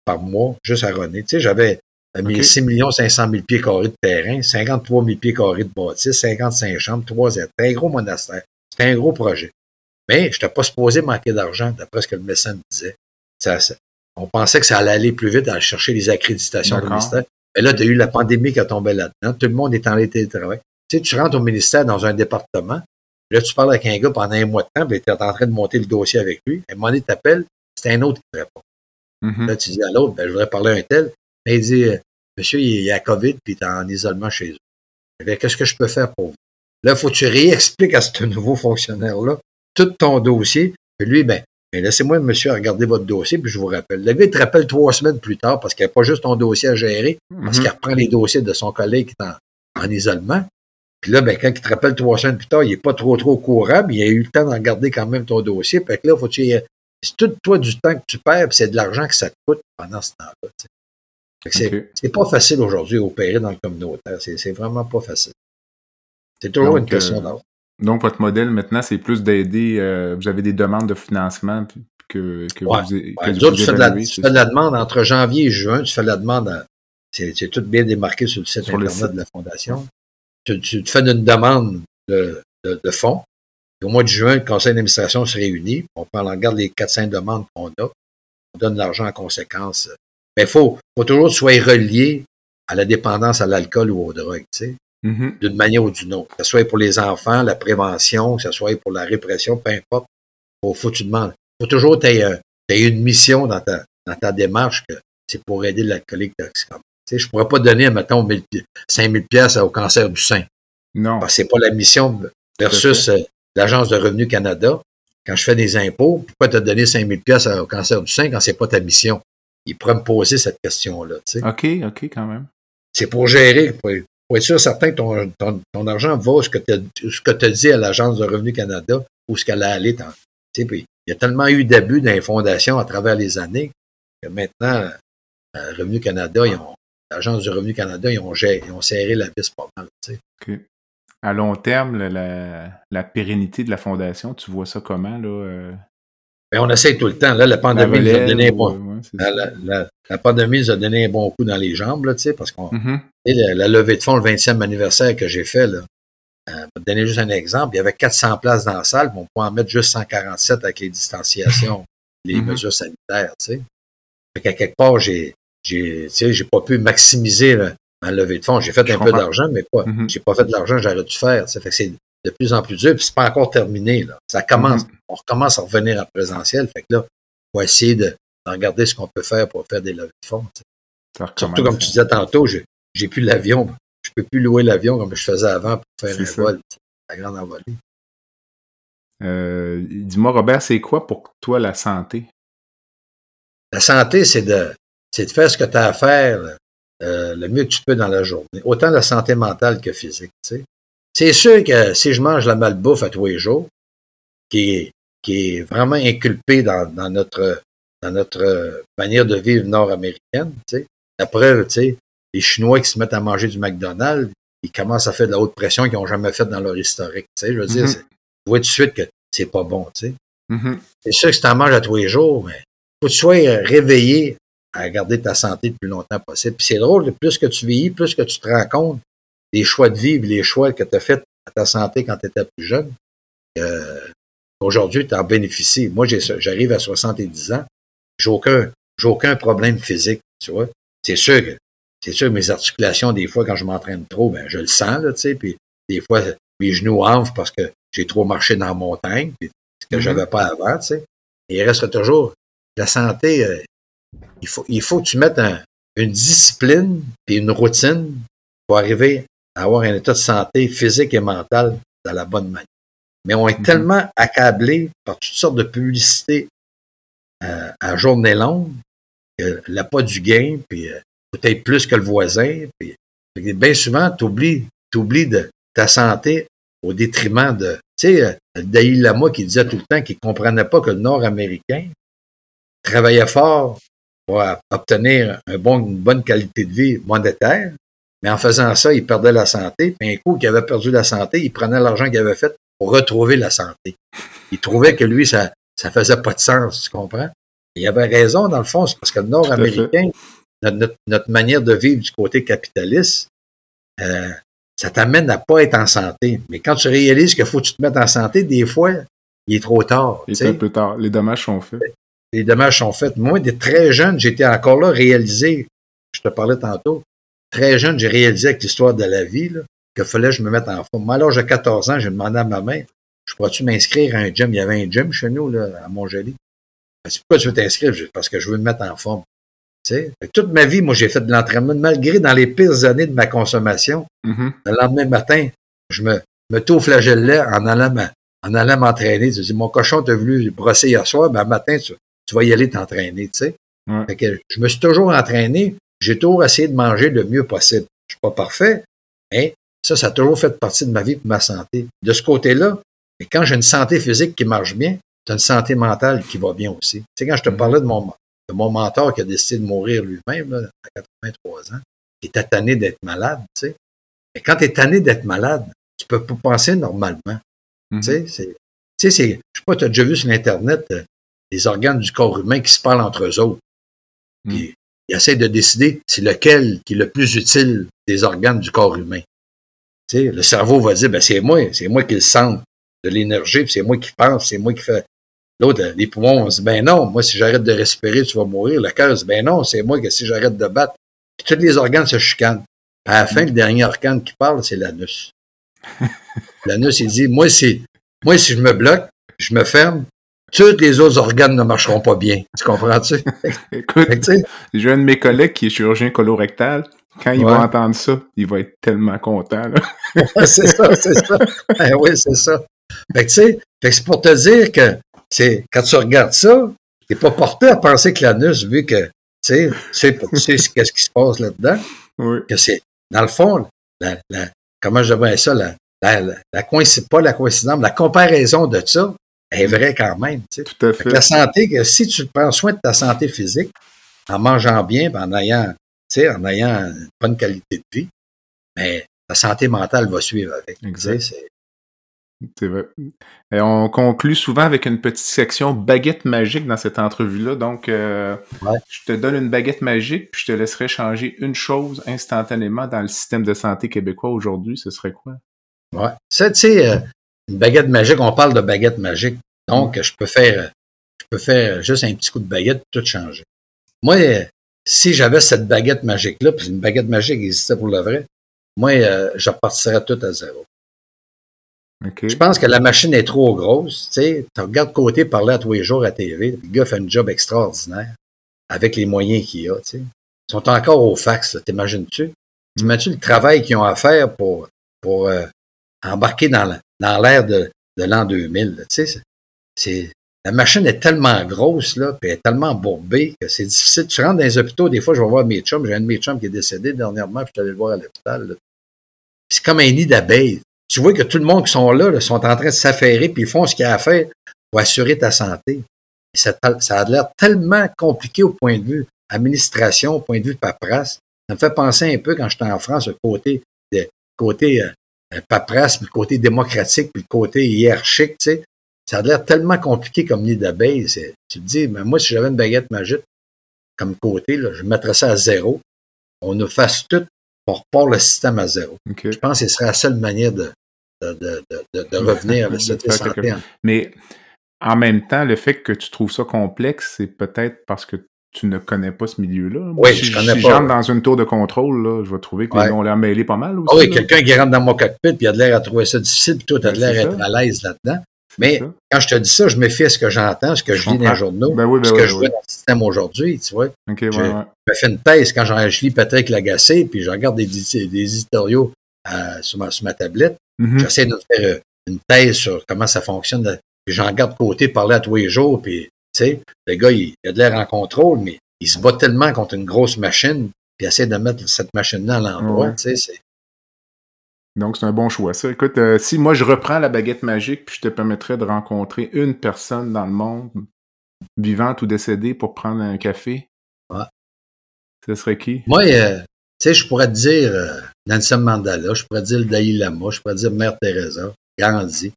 par mois, juste à René. Tu sais, j'avais mis 6 500 000 pieds carrés de terrain, 53 000 pieds carrés de bâtisse, 55 chambres, 3 C'était un gros monastère. C'était un gros projet. Mais je n'étais pas supposé manquer d'argent, d'après ce que le médecin disait. on pensait que ça allait aller plus vite à chercher les accréditations du ministère. Mais là, tu as eu la pandémie qui a tombé là-dedans. Tout le monde est en télétravail. Tu sais, tu rentres au ministère dans un département, là, tu parles avec un gars pendant un mois de temps, puis tu es en train de monter le dossier avec lui. À un moment donné, t'appelles, c'est un autre qui te répond. Mm-hmm. Là, tu dis à l'autre, ben, je voudrais parler à un tel. il dit, euh, monsieur, il a COVID, puis il est en isolement chez eux. Eh qu'est-ce que je peux faire pour vous? Là, il faut que tu réexpliques à ce nouveau fonctionnaire-là tout ton dossier. Puis lui, ben, ben, laissez-moi, monsieur, regarder votre dossier, puis je vous rappelle. Le gars, il te rappelle trois semaines plus tard parce qu'il n'y a pas juste ton dossier à gérer, parce mm-hmm. qu'il reprend les dossiers de son collègue qui est en, isolement. Puis là, ben, quand il te rappelle trois semaines plus tard, il n'est pas trop, trop courant, mais il a eu le temps d'en garder quand même ton dossier. Puis là, faut que tu c'est tout toi du temps que tu perds, c'est de l'argent que ça te coûte pendant ce temps-là. C'est pas facile aujourd'hui opérer dans le communautaire. C'est vraiment pas facile. C'est toujours une question euh, d'argent. Donc, votre modèle maintenant, c'est plus d'aider. Euh, vous avez des demandes de financement que, que vous, tu, fais de la, demande entre janvier et juin. Tu fais de la demande. C'est tout bien démarqué sur le site Internet de la Fondation. Tu, tu, fais une demande de, de fonds au mois de juin, le conseil d'administration se réunit. On prend en garde les 400 demandes qu'on a. On donne l'argent en conséquence. Mais il faut, faut toujours soit relié à la dépendance à l'alcool ou aux drogues, tu sais, mm-hmm. d'une manière ou d'une autre. Que ce soit pour les enfants, la prévention, que ce soit pour la répression, peu importe. Faut, faut que tu demandes. faut toujours que tu aies, une mission dans ta, dans ta démarche que c'est pour aider l'alcoolique toxicomane. Tu sais, je pourrais pas donner, mettons, 5000 pièces au cancer du sein. Non. Parce que c'est pas la mission versus l'Agence de revenus Canada, quand je fais des impôts, pourquoi te donné 5 000 pièces au cancer du sein quand c'est pas ta mission? Il pourrait me poser cette question-là. Tu sais. OK, OK, quand même. C'est pour gérer, pour, être sûr certain que ton, ton, argent va ce que tu as dit à l'Agence de revenus Canada ou ce qu'elle a allé. Tu sais, puis, il y a tellement eu d'abus dans les fondations à travers les années que maintenant, euh, Revenu Canada, l'Agence du Revenu Canada, ils ont, ils ont serré la vis pas mal. Tu sais. OK à long terme, la, pérennité de la fondation, tu vois ça comment? Là, euh? Ben, on essaie tout le temps. Là, la pandémie nous a donné un bon, la, pandémie nous a donné un bon coup dans les jambes, là, parce qu'on mm-hmm. la, levée de fonds, le 20e anniversaire que j'ai fait, là, euh, pour donner juste un exemple, il y avait 400 places dans la salle, mais on pouvait en mettre juste 147 avec les distanciations, les mm-hmm. mesures sanitaires. Fait qu'à quelque part, j'ai j'ai pas pu maximiser en levée de fonds. J'ai fait un peu d'argent, mais pas, mm-hmm. j'ai pas fait de l'argent j'aurais dû faire. Fait que c'est de plus en plus dur, puis c'est pas encore terminé. Là. Ça commence, mm-hmm. on recommence à revenir en présentiel. Fait que là, faut essayer de, regarder ce qu'on peut faire pour faire des levées de fonds. Surtout comme tu disais tantôt, j'ai, plus l'avion. Je peux plus louer l'avion comme je faisais avant pour faire un vol, la grande envolée. Euh, dis-moi, Robert, c'est quoi pour toi la santé? La santé, c'est de, c'est de faire ce que tu as à faire euh, le mieux que tu peux dans la journée. Autant la santé mentale que physique. Tu sais. C'est sûr que si je mange la malbouffe à tous les jours, qui est, qui est vraiment inculpé dans, dans notre dans notre manière de vivre nord-américaine, tu sais. La preuve, tu sais, les Chinois qui se mettent à manger du McDonald's, ils commencent à faire de la haute pression qu'ils n'ont jamais fait dans leur historique. Tu sais, je veux dire, Mhm. c'est- tu vois tout de suite que c'est pas bon. Tu sais. Mhm. C'est sûr que si tu en manges à tous les jours, mais faut que tu sois euh, réveillé à garder ta santé le plus longtemps possible. Puis c'est drôle, plus que tu vieillis, plus que tu te rends compte des choix de vie, et les choix que tu as faits à ta santé quand tu étais plus jeune. Euh, Aujourd'hui, tu en bénéficies. Moi, j'arrive à 70 ans, j'ai aucun, j'ai aucun problème physique, tu vois. C'est sûr que c'est sûr que mes articulations, des fois, quand je m'entraîne trop, ben, je le sens, là, tu sais, puis des fois, mes genoux enflent parce que j'ai trop marché dans la montagne, puis ce que Mhm. j'avais pas avant, tu sais. Et il reste toujours la santé, euh, il faut, il faut que tu mettes un- une discipline puis une routine pour arriver à avoir un état de santé physique et mental dans la bonne manière. Mais on est Mhm. tellement accablé par toutes sortes de publicités euh, à journée longue que l'appât du gain, puis euh, peut-être plus que le voisin, puis bien souvent, tu oublies, de ta santé au détriment de, tu sais, euh, le Dalai Lama qui disait tout le temps qu'il comprenait pas que le Nord-Américain travaillait fort pour obtenir un bon, une bonne qualité de vie monétaire, mais en faisant ça, il perdait la santé, puis un coup qu'il avait perdu la santé, il prenait l'argent qu'il avait fait pour retrouver la santé. Il trouvait que lui, ça, ça faisait pas de sens, tu comprends? Il avait raison, dans le fond, c'est parce que le Nord-Américain, notre, manière de vivre du côté capitaliste, euh, ça t'amène à pas être en santé. Mais quand tu réalises qu'il faut que tu te mettes en santé, des fois, il est trop tard. C'est sais. un peu tard. Les dommages sont faits. Les dommages sont faits. Moi, des très jeune, j'étais encore là réalisé, je te parlais tantôt, très jeune, j'ai réalisé avec l'histoire de la vie, là, qu'il fallait que je me mette en forme. Moi, à l'âge de 14 ans, j'ai demandé à ma mère, je pourrais-tu m'inscrire à un gym? Il y avait un gym chez nous, là, à. Elle dit, pourquoi tu veux t'inscrire? Parce que je veux me mettre en forme. Tu sais, que toute ma vie, moi, j'ai fait de l'entraînement, malgré dans les pires années de ma consommation. Mhm. Le lendemain matin, je me, me flagellais en allant, ma- en allant m'entraîner. Je dis, mon cochon t'a voulu brosser hier soir, ben, matin, tu, tu vas y aller t'entraîner, tu sais. Ouais. Fait que je me suis toujours entraîné. J'ai toujours essayé de manger le mieux possible. Je suis pas parfait, mais ça, ça a toujours fait partie de ma vie et de ma santé. De ce côté-là, mais quand j'ai une santé physique qui marche bien, tu une santé mentale qui va bien aussi. Tu sais, quand je te parlais de mon, de mon mentor qui a décidé de mourir lui-même là, à 83 ans, qui était tanné d'être malade, tu sais. Mais quand tu es tanné d'être malade, tu peux pas penser normalement. Mhm. Tu sais, c'est, tu sais, c'est, je sais pas, tu as déjà vu sur Internet euh, les organes du corps humain qui se parlent entre eux autres. Mm. Puis, ils essaient de décider c'est lequel qui est le plus utile des organes du corps humain. Tu sais, le cerveau va dire, ben, c'est moi, c'est moi qui le sens de l'énergie, puis c'est moi qui pense, c'est moi qui fais. L'autre, euh, les poumons, on se dit, ben non, moi, si j'arrête de respirer, tu vas mourir. Le cœur, dit, ben non, c'est moi que si j'arrête de battre. Puis tous les organes se chicanent. À la fin, le dernier organe qui parle, c'est l'anus. l'anus, il dit, moi, si, moi, si je me bloque, je me ferme, tous les autres organes ne marcheront pas bien. Tu comprends-tu? Écoute, j'ai un de mes collègues qui est chirurgien colorectal. Quand il Ouais. va entendre ça, il va être tellement content. c'est ça, c'est ça. Ben oui, c'est ça. Fait que, tu sais, c'est pour te dire que c'est quand tu regardes ça, t'es pas porté à penser que l'anus, vu que tu sais, tu sais, qu'est-ce qui se passe là-dedans, Oui. que c'est, dans le fond, la, la- comment je dirais ça, la, la, la, la pas la coïncidence, mais la comparaison de ça est vraie quand même. tu sais. Tout à Fait la santé, que si tu prends soin de ta santé physique, en mangeant bien, en ayant, tu sais, en ayant une bonne qualité de vie, mais la santé mentale va suivre avec. tu sais, Exact. c'est- C'est vrai. Et on conclut souvent avec une petite section baguette magique dans cette entrevue-là. Donc, euh, Ouais. je te donne une baguette magique, puis je te laisserai changer une chose instantanément dans le système de santé québécois aujourd'hui. Ce serait quoi? Ouais. Ça, tu sais, euh, une baguette magique, on parle de baguette magique. Donc, je peux faire, je peux faire juste un petit coup de baguette, tout changer. Moi, euh, si j'avais cette baguette magique-là, puis une baguette magique existait pour le vrai, moi, euh, je repartirais tout à zéro. Je pense que la machine est trop grosse. Tu sais, tu regardes côté parler à tous les jours à TV, le gars fait un job extraordinaire avec les moyens qu'il a. Tu sais. Ils sont encore au fax, t'imagines-tu? T'imagines le travail qu'ils ont à faire pour, pour euh, embarquer dans l'ère de, de l'an 2000. là, tu sais, c'est- la machine est tellement grosse, là, puis elle est tellement bourbée que c'est difficile. Tu rentres dans les hôpitaux, des fois, je vais voir mes chums. J'ai un de mes chums qui est décédé dernièrement, puis je suis allé le voir à l'hôpital. C'est comme un nid d'abeilles. Tu vois que tout le monde qui sont là, sont en train de s'affairer, puis ils font ce qu'il y a à faire pour assurer ta santé. ça, ça a l'air tellement compliqué au point de vue administration, au point de vue paperasse. Ça me fait penser un peu quand j'étais en France, le côté, de, côté euh, paperasse, puis le côté démocratique, puis le côté hiérarchique, tu sais. Ça a l'air tellement compliqué comme nid d'abeille. Tu te dis, mais moi, si j'avais une baguette magique comme côté, là, je mettrais ça à zéro. On nous fasse tout, on repart le système à zéro. Je pense que ce serait la seule manière de, de, de, de, revenir à la santé. Mais en même temps, le fait que tu trouves ça complexe, c'est peut-être parce que tu ne connais pas ce milieu-là. Oui, je connais si pas. j'entre dans une tour de contrôle, là, je vais trouver qu'ils ont l'air mêlés pas mal aussi. Ah oui, quelqu'un qui rentre dans mon cockpit puis il a l'air à trouver ça difficile, puis toi, tu as l'air d'être à l'aise là-dedans. Mais quand je te dis ça, je me fie à ce que j'entends, ce que je, lis dans les journaux, ben oui, ben ce oui, que je oui. vois dans le système aujourd'hui, tu vois. Okay, je, ouais, ouais. je fais une thèse quand je lis Patrick Lagacé, puis je regarde des, des éditoriaux euh, sur, ma, sur, ma, tablette. Mm -hmm. J'essaie de faire euh, une thèse sur comment ça fonctionne. Puis j'en garde côté parler à tous les jours, puis tu sais, le gars, il, il a de l'air en contrôle, mais il se bat tellement contre une grosse machine, puis essaie de mettre cette machine-là à l'endroit, tu sais, Donc, c'est un bon choix. Ça, écoute, euh, si moi je reprends la baguette magique, puis je te permettrais de rencontrer une personne dans le monde, vivante ou décédée, pour prendre un café, Ouais. ce serait qui? Moi, euh, tu sais, je pourrais te dire euh, Nelson Mandela, je pourrais te dire le Dalai Lama, je pourrais te dire Mère Teresa, Gandhi. Tu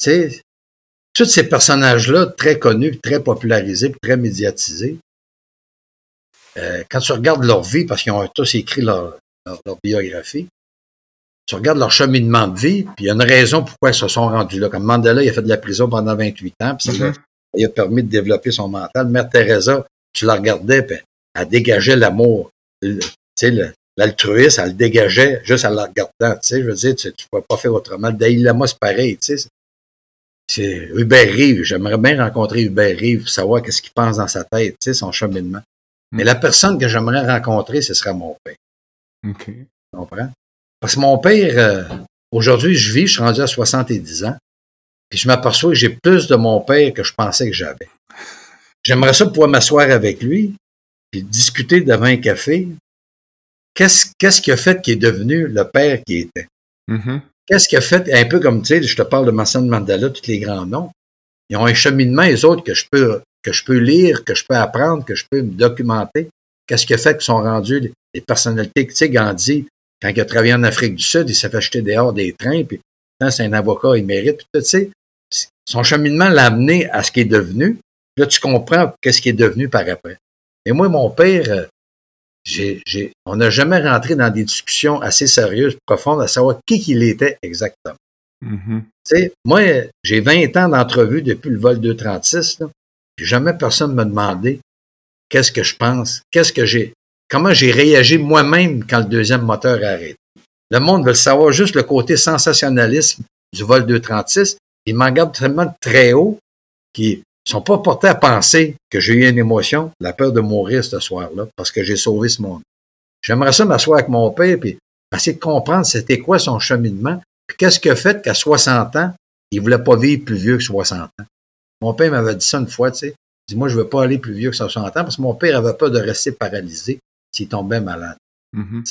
sais, tous ces personnages-là, très connus, très popularisés, très médiatisés, euh, quand tu regardes leur vie, parce qu'ils ont tous écrit leur, leur, leur biographie, tu regardes leur cheminement de vie, puis il y a une raison pourquoi ils se sont rendus là. Comme Mandela, il a fait de la prison pendant 28 ans, puis ça Mhm. lui a permis de développer son mental. Mère Teresa, tu la regardais, puis elle dégageait l'amour. Le- Tu sais, l'altruisme, elle le dégageait juste en la regardant. Tu sais, je veux dire, tu ne pouvais pas faire autrement. Le Dalai Lama, c'est pareil, tu sais. C'est Hubert Rive. J'aimerais bien rencontrer Hubert Rive pour savoir qu'est-ce qu'il pense dans sa tête, tu sais, son cheminement. Mais Mm. la personne que j'aimerais rencontrer, ce serait mon père. OK. Tu comprends? Parce que mon père, euh, aujourd'hui, je vis, je suis rendu à 70 ans, puis je m'aperçois que j'ai plus de mon père que je pensais que j'avais. J'aimerais ça pouvoir m'asseoir avec lui, puis discuter devant un café. Qu'est-ce qu'est-ce qui a fait qu'il est devenu le père qu'il était? Mhm. Qu'est-ce qui a fait, un peu comme, tu sais, je te parle de Marcel Mandela, tous les grands noms, ils ont un cheminement, les autres, que je peux, que je peux lire, que je peux apprendre, que je peux me documenter. Qu'est-ce qui a fait qu'ils sont rendus des personnalités, tu sais, Gandhi, quand il a travaillé en Afrique du Sud, il s'est fait acheter dehors des trains, puis c'est un avocat, il mérite, tout, tu sais. Son cheminement l'a amené à ce qu'il est devenu. Là, tu comprends qu'est-ce qu'il est devenu par après. Et moi, mon père, euh, j'ai, j'ai, on n'a jamais rentré dans des discussions assez sérieuses, profondes, à savoir qui qu'il était exactement. Mhm. Tu sais, moi, j'ai 20 ans d'entrevue depuis le vol 236, là, puis jamais personne m'a demandé qu'est-ce que je pense, qu'est-ce que j'ai, comment j'ai réagi moi-même quand le deuxième moteur a arrêté? Le monde veut savoir juste le côté sensationnalisme du vol 236. Ils m'en gardent tellement très haut qu'ils sont pas portés à penser que j'ai eu une émotion, la peur de mourir ce soir-là, parce que j'ai sauvé ce monde. J'aimerais ça m'asseoir avec mon père puis essayer de comprendre c'était quoi son cheminement, puis qu'est-ce qui a fait qu'à 60 ans, il voulait pas vivre plus vieux que 60 ans. Mon père m'avait dit ça une fois, tu sais. Il dit, moi, je veux pas aller plus vieux que 60 ans parce que mon père avait peur de rester paralysé s'il tombait malade. Mhm.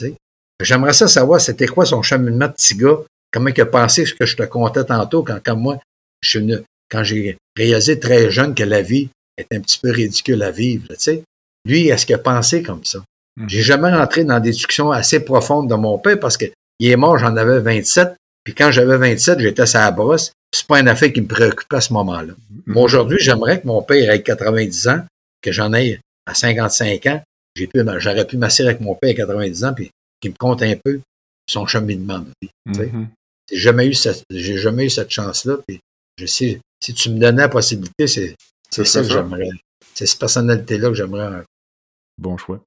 J'aimerais ça savoir c'était quoi son cheminement de petit gars, comment il a pensé ce que je te contais tantôt quand, comme moi, je une- quand j'ai réalisé très jeune que la vie est un petit peu ridicule à vivre, tu sais. Lui, est-ce qu'il a pensé comme ça? Mhm. J'ai jamais rentré dans des discussions assez profondes de mon père parce que il est mort, j'en avais 27, puis quand j'avais 27, j'étais sur la brosse. C'est pas une affaire qui me préoccupait à ce moment-là. Mhm. Mais aujourd'hui, j'aimerais que mon père ait 90 ans, que j'en ai à 55 ans. J'ai pu, j'aurais pu m'asseoir avec mon père à 90 ans, puis qu'il me compte un peu son cheminement de vie. Mhm. J'ai jamais eu cette, j'ai jamais eu cette chance-là, puis je sais, si tu me donnais la possibilité, c'est, c'est Ce ça que j'aimerais. C'est cette personnalité-là que j'aimerais. Bon choix.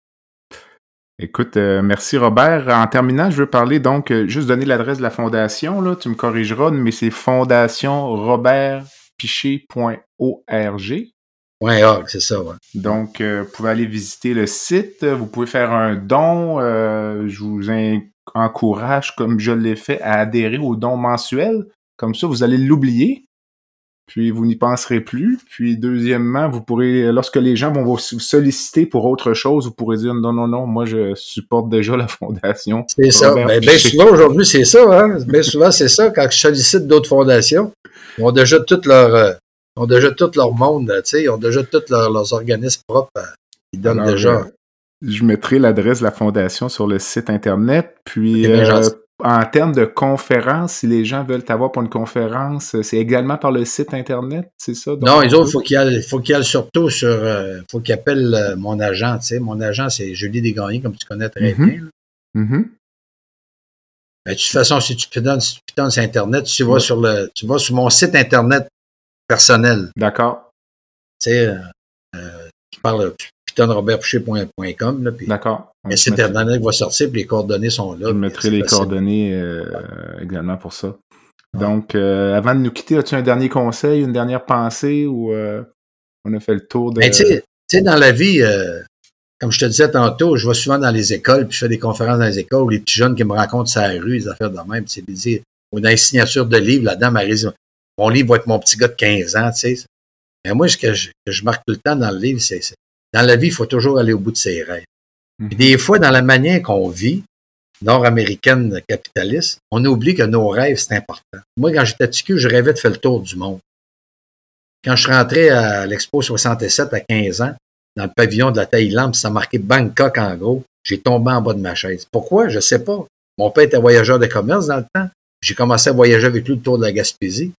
Écoute, euh, merci Robert. En terminant, je veux parler donc, euh, juste donner l'adresse de la fondation, là, tu me corrigeras, mais c'est fondationrobertpiché.org. Org, c'est ça, ouais. Donc, euh, vous pouvez aller visiter le site, vous pouvez faire un don. euh, je vous en- encourage, comme je l'ai fait, à adhérer au don mensuel. Comme ça, vous allez l'oublier. puis vous n'y penserez plus. Puis deuxièmement, vous pourrez, lorsque les gens vont vous solliciter pour autre chose, vous pourrez dire non, non, non, moi je supporte déjà la fondation. C'est ça. Ben, bien souvent aujourd'hui, c'est ça. Hein? Bien souvent, c'est ça. Quand je sollicite d'autres fondations, ils ont déjà tout leur, euh, ils ont déjà tout leur monde, tu sais, ils ont déjà tous leurs organismes propres. Euh, ils donnent déjà. Euh, je mettrai l'adresse de la fondation sur le site internet. Puis en termes de conférences, si les gens veulent t'avoir pour une conférence, c'est également par le site Internet, c'est ça? non, les autres, faut y faut qu'ils aillent surtout sur, euh, faut qu'ils appellent euh, mon agent, tu sais. Mon agent, c'est Julie Desgagnés, comme tu connais très mm-hmm. bien. Mm-hmm. Ben, de toute façon, si tu donnes si tu sur Internet, tu vas sur le, tu vas sur mon site Internet personnel. D'accord. Tu sais, euh, euh tu parles, pythonrobertpoucher.com. D'accord. Le site internet va sortir, puis les coordonnées sont là. Je mettrai les coordonnées euh, également pour ça. Donc, euh, avant de nous quitter, as-tu un dernier conseil, une dernière pensée ou euh, on a fait le tour de. Ben, tu sais, dans la vie, comme je te disais tantôt, je vais souvent dans les écoles, puis je fais des conférences dans les écoles où les petits jeunes qui me racontent sa rue, les affaires de même, tu sais, ou dans les signatures de livres, là-dedans, mon livre va être mon petit gars de 15 ans, tu sais. Mais moi, ce que je, que je marque tout le temps dans le livre, c'est dans la vie, il faut toujours aller au bout de ses rêves. Mhm. des fois, dans la manière qu'on vit, nord-américaine capitaliste, on oublie que nos rêves, c'est important. Moi, quand j'étais petit je rêvais de faire le tour du monde. Quand je rentrais à l'Expo 67 à 15 ans, dans le pavillon de la Thaïlande, ça marquait Bangkok en gros, j'ai tombé en bas de ma chaise. Pourquoi? Je sais pas. Mon père était voyageur de commerce dans le temps. J'ai commencé à voyager avec lui le tour de la Gaspésie.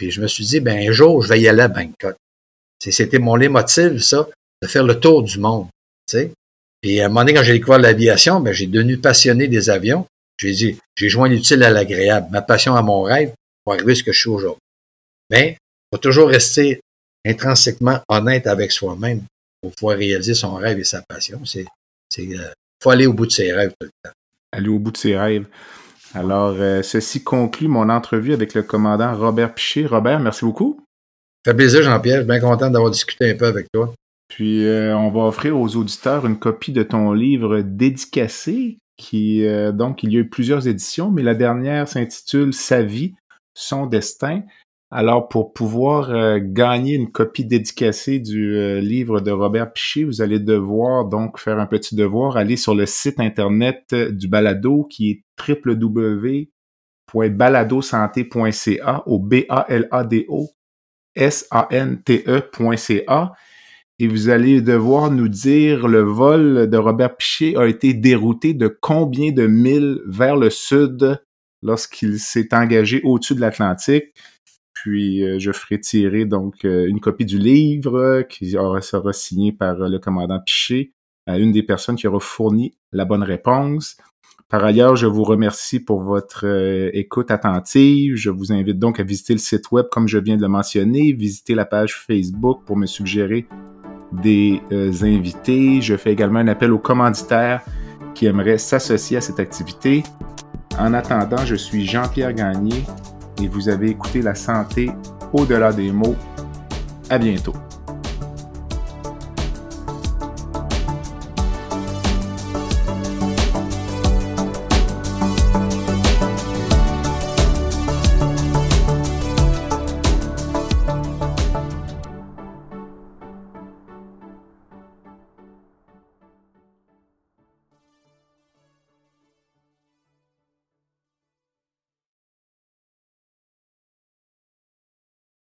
Puis je me suis dit, ben un jour, je vais y aller à Bangkok. C'était mon motif, ça de faire le tour du monde. Sais. Et à un moment donné, quand j'ai découvert l'aviation, ben, j'ai devenu passionné des avions. J'ai dit, j'ai joint l'utile à l'agréable, ma passion à mon rêve pour arriver à ce que je suis aujourd'hui. Mais il faut toujours rester intrinsèquement honnête avec soi-même pour pouvoir réaliser son rêve et sa passion. C'est, c'est, euh, faut aller au bout de ses rêves tout le temps. Aller au bout de ses rêves. Alors, euh, ceci conclut mon entrevue avec le commandant Robert Piché. Robert, merci beaucoup. Ça fait plaisir, Jean-Pierre. Je suis bien content d'avoir discuté un peu avec toi. Puis euh, on va offrir aux auditeurs une copie de ton livre dédicacé, qui euh, donc il y a eu plusieurs éditions, mais la dernière s'intitule Sa vie, son destin. Alors pour pouvoir euh, gagner une copie dédicacée du livre de Robert Piché, vous allez devoir donc faire un petit devoir, aller sur le site internet du balado qui est www.baladosanté.ca au B A L A D O S A N T E.ca et vous allez devoir nous dire le vol de Robert Piché a été dérouté de combien de milles vers le sud lorsqu'il s'est engagé au-dessus de l'Atlantique. Puis euh, je ferai tirer donc euh, une copie du livre qui sera signé par le commandant Piché à une des personnes qui aura fourni la bonne réponse. Par ailleurs, je vous remercie pour votre euh, écoute attentive. Je vous invite donc à visiter le site web comme je viens de le mentionner, visiter la page Facebook pour me suggérer des euh, invités. Je fais également un appel aux commanditaires qui aimeraient s'associer à cette activité. En attendant, je suis Jean-Pierre Gagné et vous avez écouté La santé au-delà des mots. À bientôt.